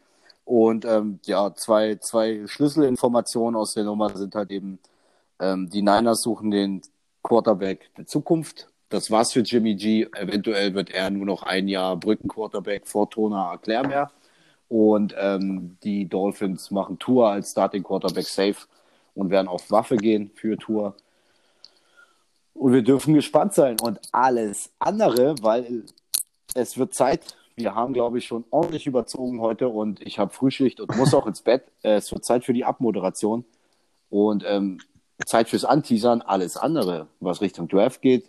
Und ähm, ja, zwei, zwei Schlüsselinformationen aus der Nummer sind halt eben, ähm, die Niners suchen den Quarterback der Zukunft. Das war's für Jimmy G. Eventuell wird er nur noch ein Jahr Brückenquarterback vor Tona Erklärmeer. Und ähm, die Dolphins machen Tour als Starting Quarterback safe und werden auf Waffe gehen für Tour. Und wir dürfen gespannt sein. Und alles andere, weil es wird Zeit. Wir haben, glaube ich, schon ordentlich überzogen heute und ich habe Frühschicht und muss auch ins Bett. Es wird Zeit für die Abmoderation und ähm, Zeit fürs Anteasern. Alles andere, was Richtung Draft geht,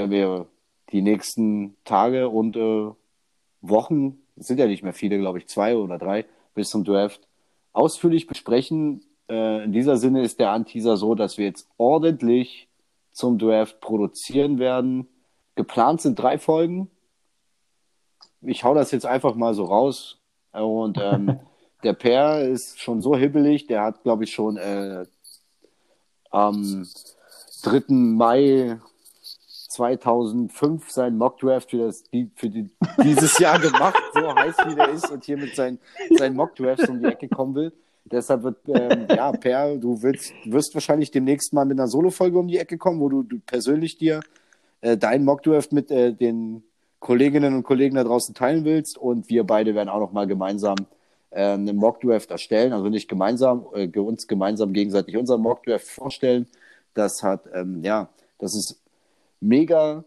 werden wir die nächsten Tage und äh, Wochen, es sind ja nicht mehr viele, glaube ich, zwei oder drei bis zum Draft, ausführlich besprechen. Äh, in dieser Sinne ist der Anteaser so, dass wir jetzt ordentlich zum Draft produzieren werden. Geplant sind drei Folgen. Ich hau das jetzt einfach mal so raus. Und ähm, der Per ist schon so hibbelig, der hat, glaube ich, schon äh, am 3. Mai 2005 seinen Mockdraft für, das, für die, dieses Jahr gemacht, so heiß wie der ist und hier mit seinen, seinen Mockdrafts um die Ecke kommen will. Deshalb wird, ähm, ja, Per, du willst, wirst wahrscheinlich demnächst mal mit einer Solo-Folge um die Ecke kommen, wo du, du persönlich dir äh, dein Mockdraft mit äh, den Kolleginnen und Kollegen da draußen teilen willst. Und wir beide werden auch noch mal gemeinsam äh, einen Mockdraft erstellen. Also nicht gemeinsam, äh, uns gemeinsam gegenseitig unseren Mockdraft vorstellen. Das hat, ähm, ja, das ist mega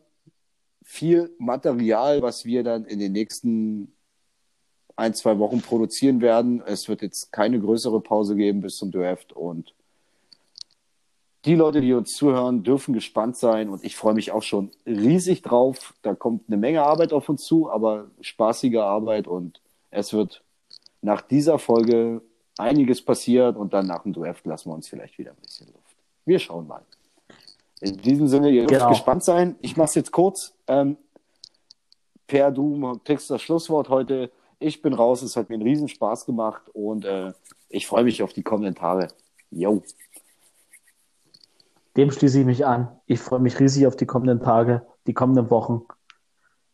viel Material, was wir dann in den nächsten ein, zwei Wochen produzieren werden. Es wird jetzt keine größere Pause geben bis zum Draft und die Leute, die uns zuhören, dürfen gespannt sein und ich freue mich auch schon riesig drauf. Da kommt eine Menge Arbeit auf uns zu, aber spaßige Arbeit und es wird nach dieser Folge einiges passiert und dann nach dem Draft lassen wir uns vielleicht wieder ein bisschen Luft. Wir schauen mal. In diesem Sinne, ihr dürft genau. gespannt sein. Ich mache es jetzt kurz. Ähm, per, du kriegst das Schlusswort heute. Ich bin raus, es hat mir einen riesen Spaß gemacht und äh, ich freue mich auf die Kommentare. Jo. Dem schließe ich mich an. Ich freue mich riesig auf die kommenden Tage, die kommenden Wochen.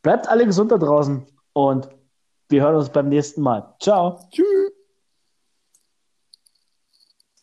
Bleibt alle gesund da draußen und wir hören uns beim nächsten Mal. Ciao. Tschüss.